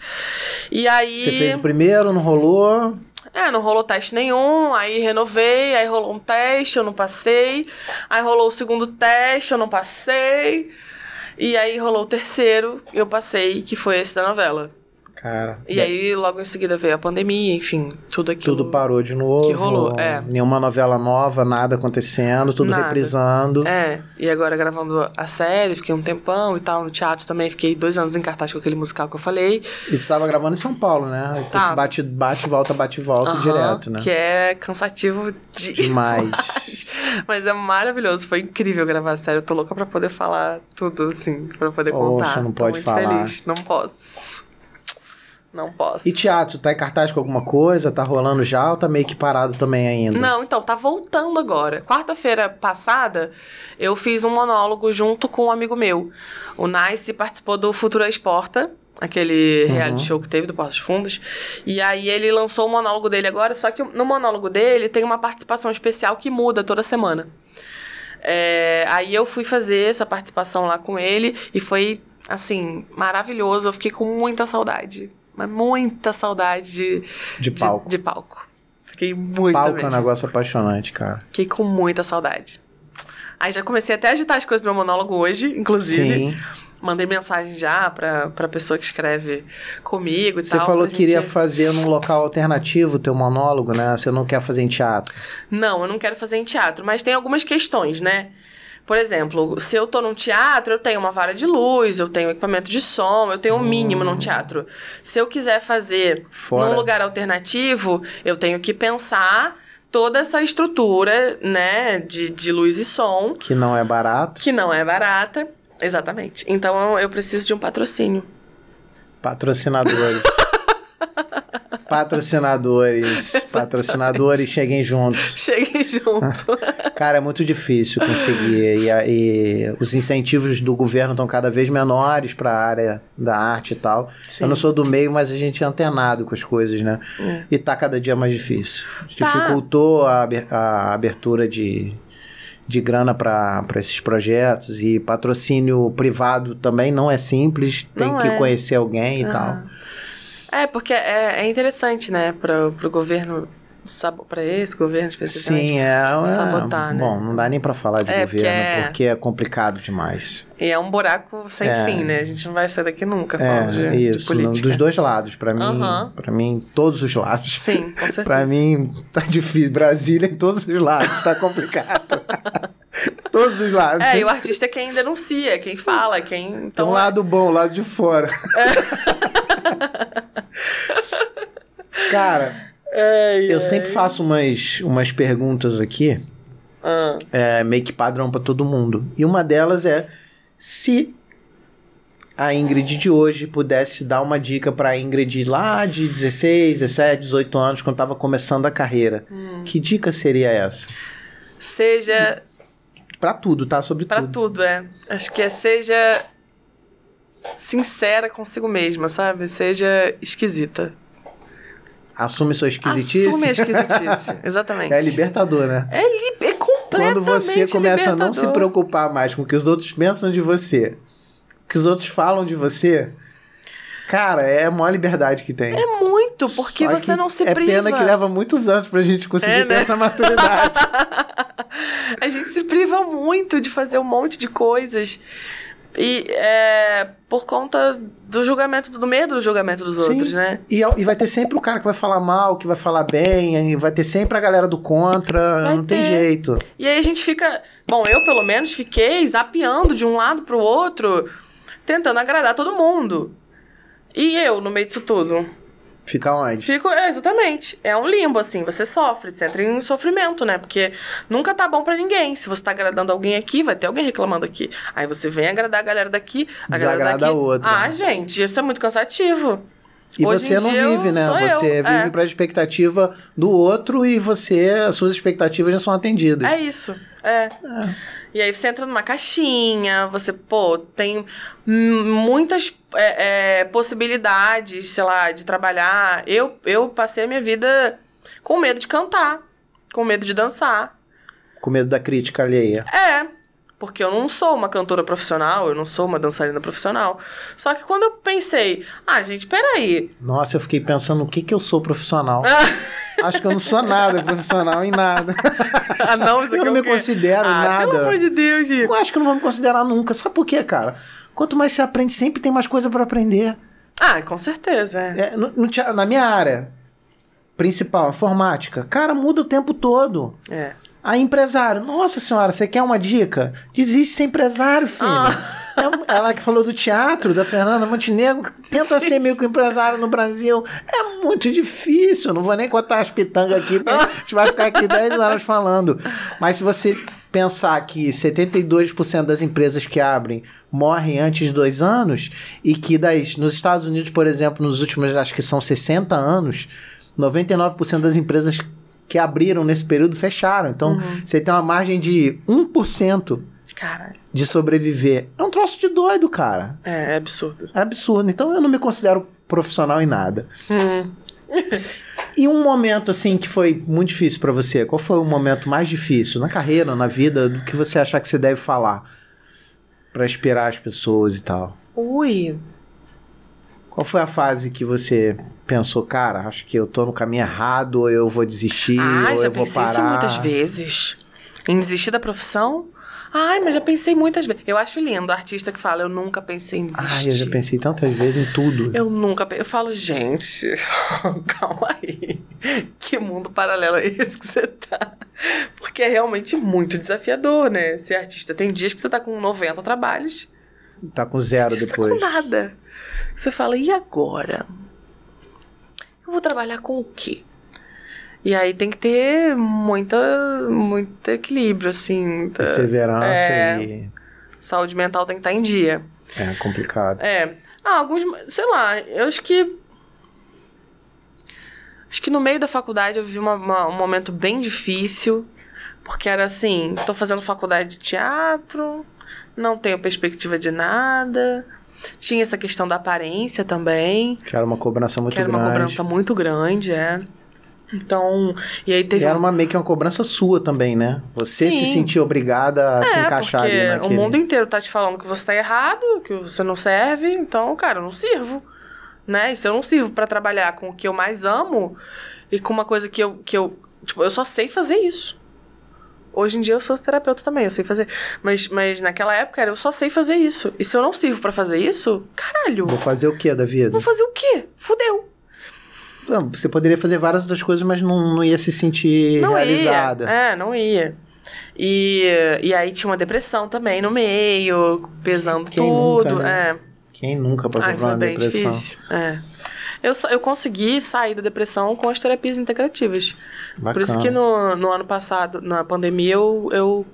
E aí... Você fez o primeiro, não rolou... É, não rolou teste nenhum, aí renovei, aí rolou um teste, eu não passei. Aí rolou o segundo teste, eu não passei. E aí rolou o terceiro, eu passei, que foi esse da novela. Cara. E aí, logo em seguida veio a pandemia, enfim, tudo aquilo. Tudo parou de novo. Que rolou, é. Nenhuma novela nova, nada acontecendo, tudo nada. reprisando. É. E agora gravando a série, fiquei um tempão e tal. No teatro também, fiquei dois anos em cartaz com aquele musical que eu falei. E tu tava gravando em São Paulo, né? Então tá. bate, bate, volta, bate, volta uhum, direto, né? Que é cansativo de... demais. Mas é maravilhoso, foi incrível gravar a série. Eu tô louca pra poder falar tudo, assim, pra poder Poxa, contar. não pode tô muito falar. Feliz. Não posso. Não posso. E teatro, tá em cartaz com alguma coisa? Tá rolando já ou tá meio que parado também ainda? Não, então, tá voltando agora. Quarta-feira passada, eu fiz um monólogo junto com um amigo meu. O Nice participou do Futura Exporta, aquele uhum. reality show que teve do Portos Fundos. E aí ele lançou o monólogo dele agora, só que no monólogo dele tem uma participação especial que muda toda semana. É, aí eu fui fazer essa participação lá com ele e foi, assim, maravilhoso. Eu fiquei com muita saudade mas muita saudade de, de palco. De, de palco. Fiquei muito Palco mesmo. é um negócio apaixonante, cara. Fiquei com muita saudade. Aí já comecei até a agitar as coisas do meu monólogo hoje, inclusive. Sim. Mandei mensagem já pra, pra pessoa que escreve comigo e Você tal. Você falou que queria fazer num local alternativo o teu monólogo, né? Você não quer fazer em teatro. Não, eu não quero fazer em teatro, mas tem algumas questões, né? Por exemplo, se eu tô num teatro, eu tenho uma vara de luz, eu tenho equipamento de som, eu tenho o um mínimo num teatro. Se eu quiser fazer Fora. num lugar alternativo, eu tenho que pensar toda essa estrutura, né, de, de luz e som. Que não é barato. Que não é barata. Exatamente. Então eu preciso de um patrocínio. Patrocinador. Patrocinadores. Patrocinadores, cheguem juntos. Cheguem juntos. Cara, é muito difícil conseguir. E, e os incentivos do governo estão cada vez menores para a área da arte e tal. Sim. Eu não sou do meio, mas a gente é antenado com as coisas, né? É. E tá cada dia mais difícil. Tá. Dificultou a, a abertura de, de grana para esses projetos e patrocínio privado também não é simples, tem não que é. conhecer alguém e tal. É, porque é, é interessante, né, para o governo para esse governo especificamente. Sim, é, é. Sabotar, né? Bom, não dá nem pra falar de É, governo, porque é- porque é complicado demais. E é um buraco sem É. fim, né? A gente não vai sair daqui nunca É, falando de, de isso, não- política. dos dois lados, pra mim, Aham. para mim, todos os lados. Sim, com certeza. Pra mim, tá difícil. Brasília em todos os lados, tá complicado. todos os lados. É, e o artista é quem denuncia, quem fala, quem. Tem Então, um lado bom, o lado de fora. Cara, Ai, eu ai. sempre faço umas, umas perguntas aqui, Ah, é, meio que padrão pra todo mundo. E uma delas é se a Ingrid de hoje pudesse dar uma dica pra Ingrid lá de 16, 17, 18 anos, quando tava começando a carreira. Hum. Que dica seria essa? seja Pra tudo, tá? Sobre Pra tudo. tudo, é. Acho que é seja sincera consigo mesma, sabe? Seja esquisita. Assume sua esquisitice. Assume a esquisitice. Exatamente. É libertador, né? É, li- é completamente Quando você começa a não se libertador. preocupar mais com o que os outros pensam de você, o que os outros falam de você, cara, é a maior liberdade que tem. É muito, porque Só você não se é priva. pena que leva muitos anos pra gente conseguir É, ter né? essa maturidade. A gente se priva muito de fazer um monte de coisas. E é por conta do julgamento, do medo do julgamento dos outros, Sim. né? E, e vai ter sempre o cara que vai falar mal, que vai falar bem, e vai ter sempre a galera do contra, Vai não tem ter. jeito. E aí a gente fica. Bom, eu pelo menos fiquei zapeando de um lado pro outro, tentando agradar todo mundo. E eu, no meio disso tudo, Fica onde? fico. É, exatamente. É um limbo, assim. Você sofre, você entra em sofrimento, né? Porque nunca tá bom pra ninguém. Se você tá agradando alguém aqui, vai ter alguém reclamando aqui. Aí você vem agradar a galera daqui, a galera Desagrada daqui. a outra. Ah, gente, isso é muito cansativo. E Hoje você não vive, né? Você eu, vive é. pra expectativa do outro e você, as suas expectativas já são atendidas. É isso. É. E aí você entra numa caixinha, você, pô, tem muitas é, é, possibilidades, sei lá, de trabalhar. Eu, eu passei a minha vida com medo de cantar, com medo de dançar. Com medo da crítica alheia. É. Porque eu não sou uma cantora profissional, eu não sou uma dançarina profissional. Só que quando eu pensei, ah, gente, peraí. Nossa, eu fiquei pensando o que que eu sou profissional. Acho que eu não sou nada profissional em nada. ah, não, isso Eu aqui não é me considero ah, nada. Pelo amor de Deus, Gil. Eu acho que eu não vou me considerar nunca. Sabe por quê, cara? Quanto mais você aprende, sempre tem mais coisa pra aprender. Ah, com certeza. é. É, no- no na minha área principal, informática, cara, muda o tempo todo. É. Aí, empresário, nossa senhora, você quer uma dica? Desiste de ser empresário, filho. Ah. É ela que falou do teatro, da Fernanda Montenegro. Tenta Sim. ser microempresário no Brasil. É muito difícil. Não vou nem contar as pitangas aqui, porque a gente vai ficar aqui 10 horas falando. Mas se você pensar que 72% das empresas que abrem morrem antes de dois anos, e que das, nos Estados Unidos, por exemplo, nos últimos, acho que são 60 anos, 99% das empresas que abriram nesse período fecharam. Então, você tem uma margem de 1% Caralho. de sobreviver. É um troço de doido, cara. É, é absurdo. É absurdo. Então eu não me considero profissional em nada. Hum. E um momento assim que foi muito difícil pra você? Qual foi o momento mais difícil na carreira, na vida, do que você achar que você deve falar Pra inspirar as pessoas e tal? Ui. Qual foi a fase que você pensou, cara, acho que eu tô no caminho errado, ou eu vou desistir, Ah, ou já eu vou pensei parar? isso muitas vezes. Em desistir da profissão? Ai, mas já pensei muitas vezes. Eu acho lindo o artista que fala, eu nunca pensei em desistir. Ai, eu já pensei tantas vezes em tudo. Eu nunca pe- Eu falo, gente, calma aí. Que mundo paralelo é esse que você tá? Porque é realmente muito desafiador, né? Ser artista. Tem dias que você tá com 90 trabalhos, Tá com zero você tá depois. com nada. Você fala, e agora? Eu vou trabalhar com o quê? E aí tem que ter muita, muito equilíbrio, assim. Perseverança É. e. Saúde mental tem que estar em dia. É complicado. É. Ah, alguns. Sei lá, eu acho que. Acho que no meio da faculdade eu vivi uma- uma- um momento bem difícil. Porque era assim: tô fazendo faculdade de teatro, não tenho perspectiva de nada. Tinha essa questão da aparência também, Que era uma cobrança muito que era grande. uma cobrança muito grande, é. Então. E aí E teve. era um- uma, meio que uma cobrança sua também, né? Você se Sim. sentir obrigada a se É, encaixar porque ali naquele... o mundo inteiro tá te falando que você tá errado, que você não serve, então, cara, eu não sirvo. né? E se eu não sirvo pra trabalhar com o que eu mais amo e com uma coisa que eu, que eu. Tipo, eu só sei fazer isso. Hoje em dia eu sou terapeuta também, eu sei fazer. Mas, mas naquela época era, eu só sei fazer isso. E se eu não sirvo pra fazer isso, caralho. Vou fazer o que da vida? Vou fazer o quê? Fudeu. Não, você poderia fazer várias outras coisas, mas não, não ia se sentir Não realizada. ia. É, não ia. E, e aí tinha uma depressão também no meio, pesando Quem nunca, tudo. né? É. Quem nunca passou Ai, por uma depressão? difícil. É. Eu, eu consegui sair da depressão com as terapias integrativas. Por isso Bacana. que no, no ano passado, na pandemia, eu, eu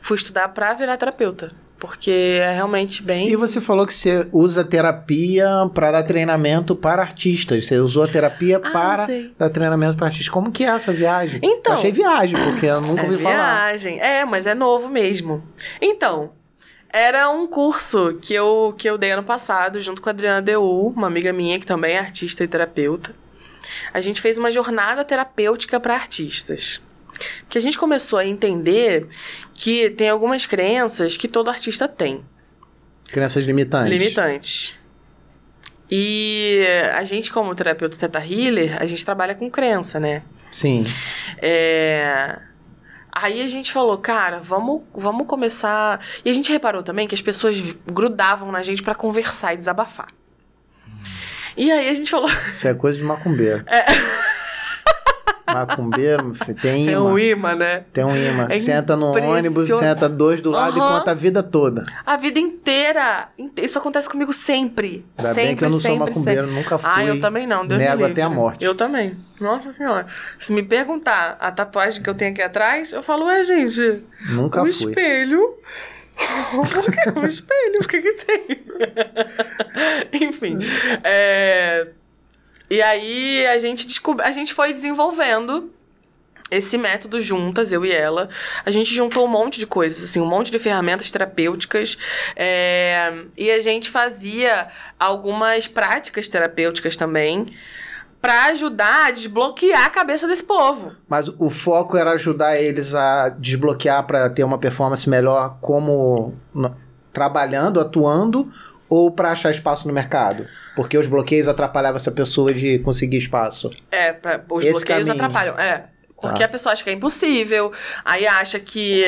fui estudar pra virar terapeuta. Porque é realmente bem. E você falou que você usa terapia para dar treinamento para artistas. Você usou a terapia Ah, para dar treinamento para artistas. Como que é essa viagem? Então. Eu achei viagem, porque eu nunca é ouvi falar. viagem. É, mas é novo mesmo. Então, era um curso que eu, que eu dei ano passado, junto com a Adriana Deu, uma amiga minha que também é artista e terapeuta. A gente fez uma jornada terapêutica para artistas. Que a gente começou a entender que tem algumas crenças que todo artista tem. Crianças limitantes. Limitantes. E a gente, como terapeuta teta healer, a gente trabalha com crença, né? Sim. É... Aí a gente falou, cara, vamos, vamos começar. E a gente reparou também que as pessoas grudavam na gente pra conversar e desabafar. E aí a gente falou. Isso é coisa de macumbeiro. Macumbeiro, tem imã. um imã, né? Tem um imã. É senta no ônibus, senta dois do lado e Aham. conta a vida toda. A vida inteira. Inte- Isso acontece comigo sempre. Ainda sempre, bem que eu não sou sempre, macumbeiro, sempre. nunca fui. Ah, eu também não. Deus Nego até a morte. Eu também. Nossa senhora. Se me perguntar a tatuagem que eu tenho aqui atrás, eu falo, ué, gente. Nunca o fui. espelho. Por que o espelho? O que que tem? Enfim. é, E aí a gente descob... a gente foi desenvolvendo esse método juntas, eu e ela. A gente juntou um monte de coisas, assim, um monte de ferramentas terapêuticas. é, E a gente fazia algumas práticas terapêuticas também. Pra ajudar a desbloquear a cabeça desse povo. Mas o foco era ajudar eles a desbloquear para ter uma performance melhor como trabalhando, atuando ou para achar espaço no mercado? Porque os bloqueios atrapalhavam essa pessoa de conseguir espaço. É, pra, os Esse bloqueios caminho. atrapalham. É. Porque Tá. a pessoa acha que é impossível, aí acha que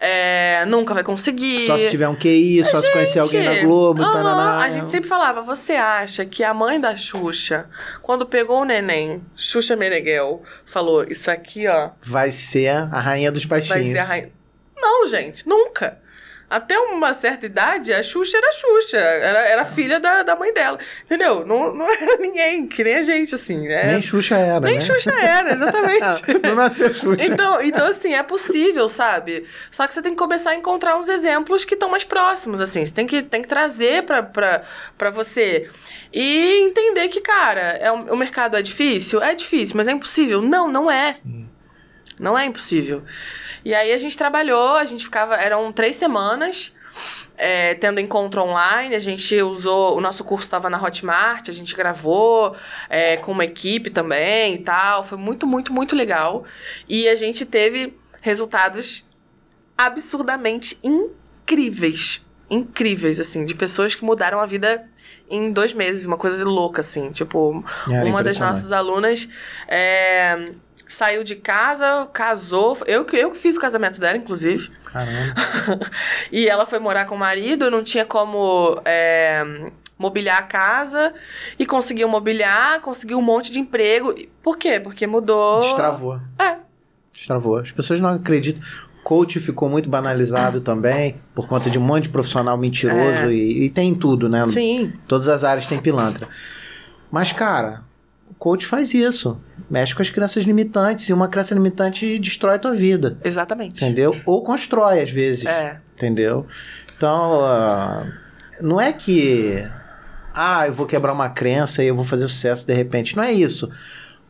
é, nunca vai conseguir. Só se tiver um QI, só se conhecer alguém na Gente, Globo, aham, tananá. A gente sempre falava, você acha que a mãe da Xuxa, quando pegou o neném, Xuxa Meneghel, falou, isso aqui, ó, Vai ser a rainha dos vai paixinhos. ser a rainha. Não, gente, nunca. Até uma certa idade, a Xuxa era Xuxa. Era, era filha da, da mãe dela. Entendeu? Não, não era ninguém, que nem a gente, assim. É, Nem Xuxa era, nem né? Xuxa era, exatamente. Não nasceu Xuxa. Então, então, assim, é possível, sabe? Só que você tem que começar a encontrar uns exemplos que estão mais próximos, assim. Você tem que, tem que trazer pra, pra, pra você. E entender que, cara, é, um- o mercado é difícil? É difícil, mas é impossível? Não, não é. Não é impossível. E aí a gente trabalhou, a gente ficava. Eram três semanas. é, tendo encontro online, a gente usou. O nosso curso estava na Hotmart, a gente gravou é, com uma equipe também e tal. Foi muito, muito, muito legal. E a gente teve resultados absurdamente incríveis. Incríveis, assim, de pessoas que mudaram a vida em dois meses, uma coisa louca, assim. Tipo, Era uma das nossas alunas é, saiu de casa, casou. Eu que, eu fiz o casamento dela, inclusive. Caramba. e ela foi morar com o marido, não tinha como é, mobiliar a casa. E conseguiu mobiliar, conseguiu um monte de emprego. Por quê? Porque mudou. Destravou. É. Destravou. As pessoas não acreditam. Coach ficou muito banalizado também, por conta de um monte de profissional mentiroso É. e, e tem em tudo, né? Sim. Todas as áreas tem pilantra. Mas, cara, coach faz isso. Mexe com as crenças limitantes e uma crença limitante destrói a tua vida. Exatamente. Entendeu? Ou constrói, às vezes. É. Entendeu? Então, ah, não é que. Ah, eu vou quebrar uma crença e eu vou fazer sucesso de repente. Não é isso.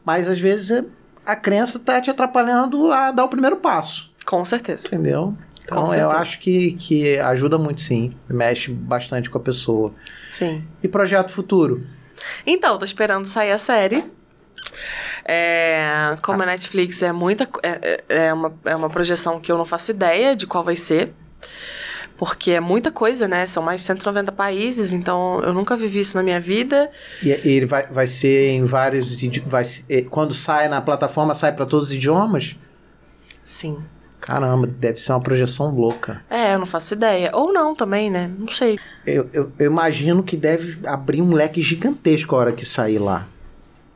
Mas às vezes a crença tá te atrapalhando a dar o primeiro passo. Com certeza. Entendeu? Então eu acho que, que ajuda muito sim. Mexe bastante com a pessoa. Sim. E projeto futuro? Então, tô esperando sair a série. É, como a Netflix é muita. É, é- é uma, é uma projeção que eu não faço ideia de qual vai ser. Porque é muita coisa, né? São mais de 190 países, então eu nunca vivi isso na minha vida. E e ele vai, vai ser em vários. Vai, quando sai na plataforma, sai para todos os idiomas? Sim. Caramba, deve ser uma projeção louca. É, eu não faço ideia. Ou não também, né? Não sei. Eu, eu, eu imagino que deve abrir um leque gigantesco a hora que sair lá.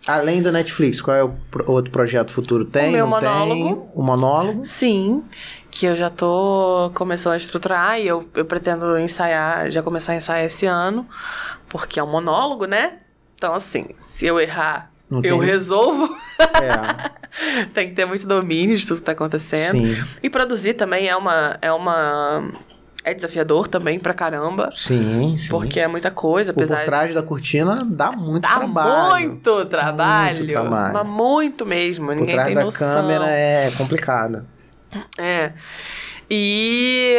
Além do Netflix, qual é o pro- outro projeto futuro? Tem? meu não tem? monólogo. O monólogo? Sim, que eu já tô começando a estruturar e eu, eu pretendo ensaiar, já começar a ensaiar esse ano, porque é um monólogo, né? Então, assim, se eu errar, Não eu tem- resolvo. É. Tem que ter muito domínio de tudo que tá acontecendo. Sim. E produzir também é uma. É uma. É desafiador também pra caramba. Sim, sim. Porque é muita coisa, O por apesar trás da cortina dá muito Dá trabalho. muito trabalho. Muito trabalho. Mas muito mesmo. Por Ninguém trás tem da noção. câmera é complicado. É. E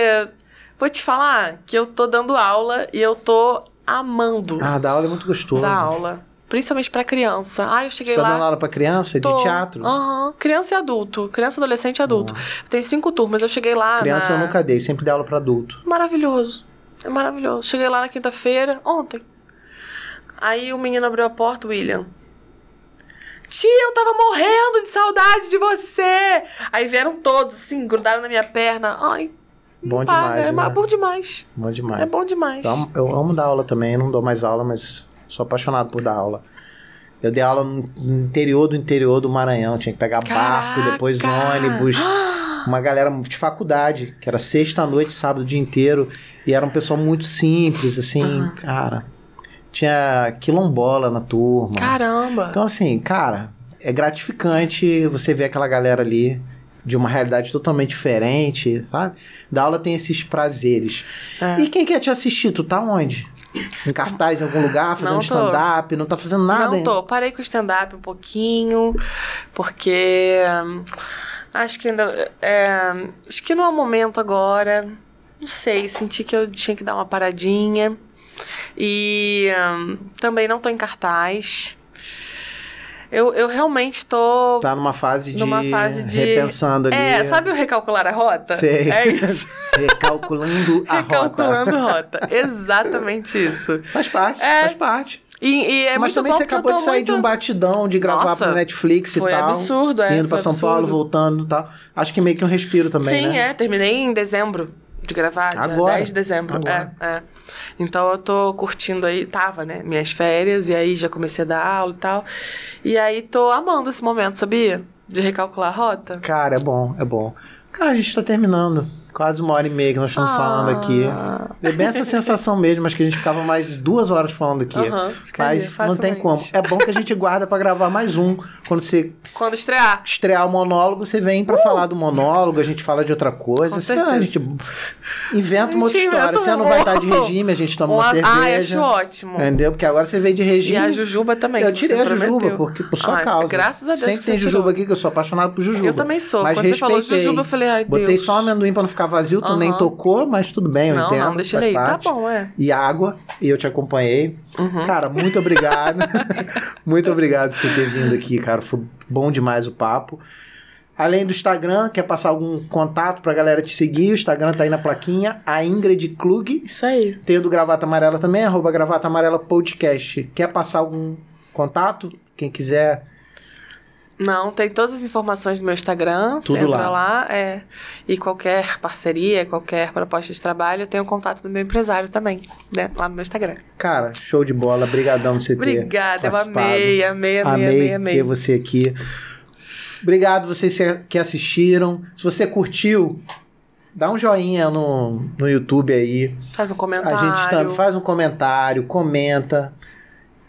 vou te falar que eu tô dando aula e eu tô amando Ah, dar aula é muito gostoso. dar aula. Principalmente pra criança. Ah, eu cheguei Você tá lá. dando aula pra criança de tô- teatro? Aham. Criança e adulto. Criança, adolescente e adulto. Tem cinco turmas. Eu cheguei lá. Criança na... eu nunca dei, sempre dei aula pra adulto. Maravilhoso. É maravilhoso. Cheguei lá na quinta-feira, ontem. Aí o menino abriu a porta, William. Tia, eu tava morrendo de saudade de você. Aí vieram todos, assim, grudaram na minha perna. Ai, Bom paga. demais, é né? bom demais. Bom demais. É bom demais. Eu amo, eu amo dar aula também, eu não dou mais aula, mas sou apaixonado por dar aula. Eu dei aula no interior do interior do Maranhão, tinha que pegar barco, Caraca! depois ônibus. Uma galera de faculdade, que era sexta à noite, sábado o dia inteiro. E era um pessoal muito simples, assim, cara. Tinha quilombola na turma. Caramba. Então, assim, cara, é gratificante você ver aquela galera ali de uma realidade totalmente diferente, sabe? Da aula tem esses prazeres. É. E quem quer te assistir? Tu tá onde? Em cartaz em algum lugar, fazendo stand-up, não tá fazendo nada Não tô. Parei com o stand-up um pouquinho, porque hum, acho que ainda. é, acho que não é o momento agora. Não sei, senti que eu tinha que dar uma paradinha. E hum, também não tô em cartaz. Eu, eu realmente tô. Tá numa fase de. Numa fase de- Repensando ali. É, sabe o recalcular a rota? Sei. É isso. Recalculando a Recalculando rota. rota. Exatamente isso. Faz parte, É. faz parte. E, e é Mas também você acabou de sair muito... de um batidão de gravar Nossa, pro Netflix foi e tal. absurdo, é, Indo pra foi São Paulo, voltando e tal. Acho que meio que um respiro também, Sim, né? é. Terminei em dezembro de gravar, dia Agora? 10 de dezembro. Agora. É, é. Então eu tô curtindo aí, tava, né? Minhas férias, e aí já comecei a dar aula e tal. E aí tô amando esse momento, sabia? De recalcular a rota. Cara, é bom, é bom. Cara, a gente tá terminando. Quase uma hora e meia que nós estamos Ah. falando aqui. É bem essa sensação mesmo, mas que a gente ficava mais duas horas falando aqui. Ficaria mas não tem como. É bom que a gente guarda pra gravar mais um. Quando você Quando estrear. estrear o monólogo, você vem pra falar do monólogo, a gente fala de outra coisa. Com Sei lá, a gente certeza. inventa uma outra história. Você não vai estar de regime, a gente toma uma Uma- cerveja. Ai, acho ótimo. Entendeu? Porque agora você veio de regime. E a Jujuba também. Eu tirei a Jujuba, prometeu. porque por sua Ai, causa. Graças a Deus Sempre que tem Jujuba tirou. aqui, que eu sou apaixonado por Jujuba. Eu também sou. Mas Quando você falou respeitei. Jujuba, eu falei, ai, Botei Deus. só amendoim pra não ficar vazio, tu nem tocou, mas tudo bem, eu Não, entendo. não, deixa ele aí. Tá parte. bom, é. E água, e eu te acompanhei. Uhum. Cara, muito obrigado. muito obrigado por você ter vindo aqui, cara. Foi bom demais o papo. Além do Instagram, quer passar algum contato pra galera te seguir? O Instagram tá aí na plaquinha, a Ingrid Klug. Isso aí. Tem o do Gravata Amarela também, arroba Gravata Amarela Podcast. Quer passar algum contato? Quem quiser. Não, tem todas as informações do meu Instagram. Tudo você entra lá. lá. é. E qualquer parceria, qualquer proposta de trabalho, eu tenho o contato do meu empresário também, né? Lá no meu Instagram. Cara, show de bola. Obrigadão por você ter Obrigada, eu amei, amei, Amei amei, amei. ter você aqui. Obrigado vocês que assistiram. Se você curtiu, dá um joinha no, no YouTube aí. Faz um comentário. A gente também faz um comentário, comenta.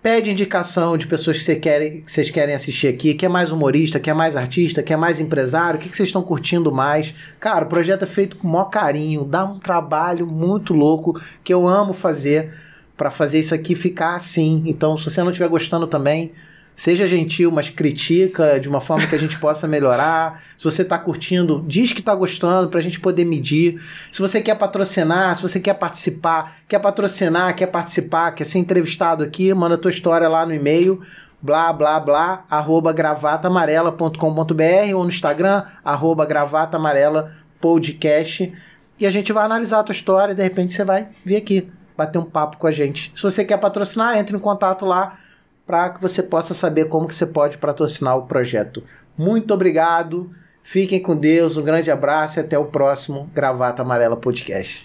Pede indicação de pessoas que, você querem, que vocês querem assistir aqui. Quer mais humorista, quer mais artista, quer mais empresário? O que, que vocês estão curtindo mais? Cara, o projeto é feito com o maior carinho. Dá um trabalho muito louco que eu amo fazer para fazer isso aqui ficar assim. Então, se você não estiver gostando também, seja gentil, mas critica de uma forma que a gente possa melhorar. Se você tá curtindo, diz que tá gostando pra gente poder medir. Se você quer patrocinar, se você quer participar, quer patrocinar, quer participar, quer ser entrevistado aqui, manda a tua história lá no e-mail blá blá blá arroba gravatamarela.com.br ou no Instagram arroba gravatamarela podcast e a gente vai analisar a tua história e de repente você vai vir aqui bater um papo com a gente. Se você quer patrocinar, entre em contato lá para que você possa saber como que você pode patrocinar o projeto. Muito obrigado. Fiquem com Deus, um grande abraço e até o próximo Gravata Amarela Podcast.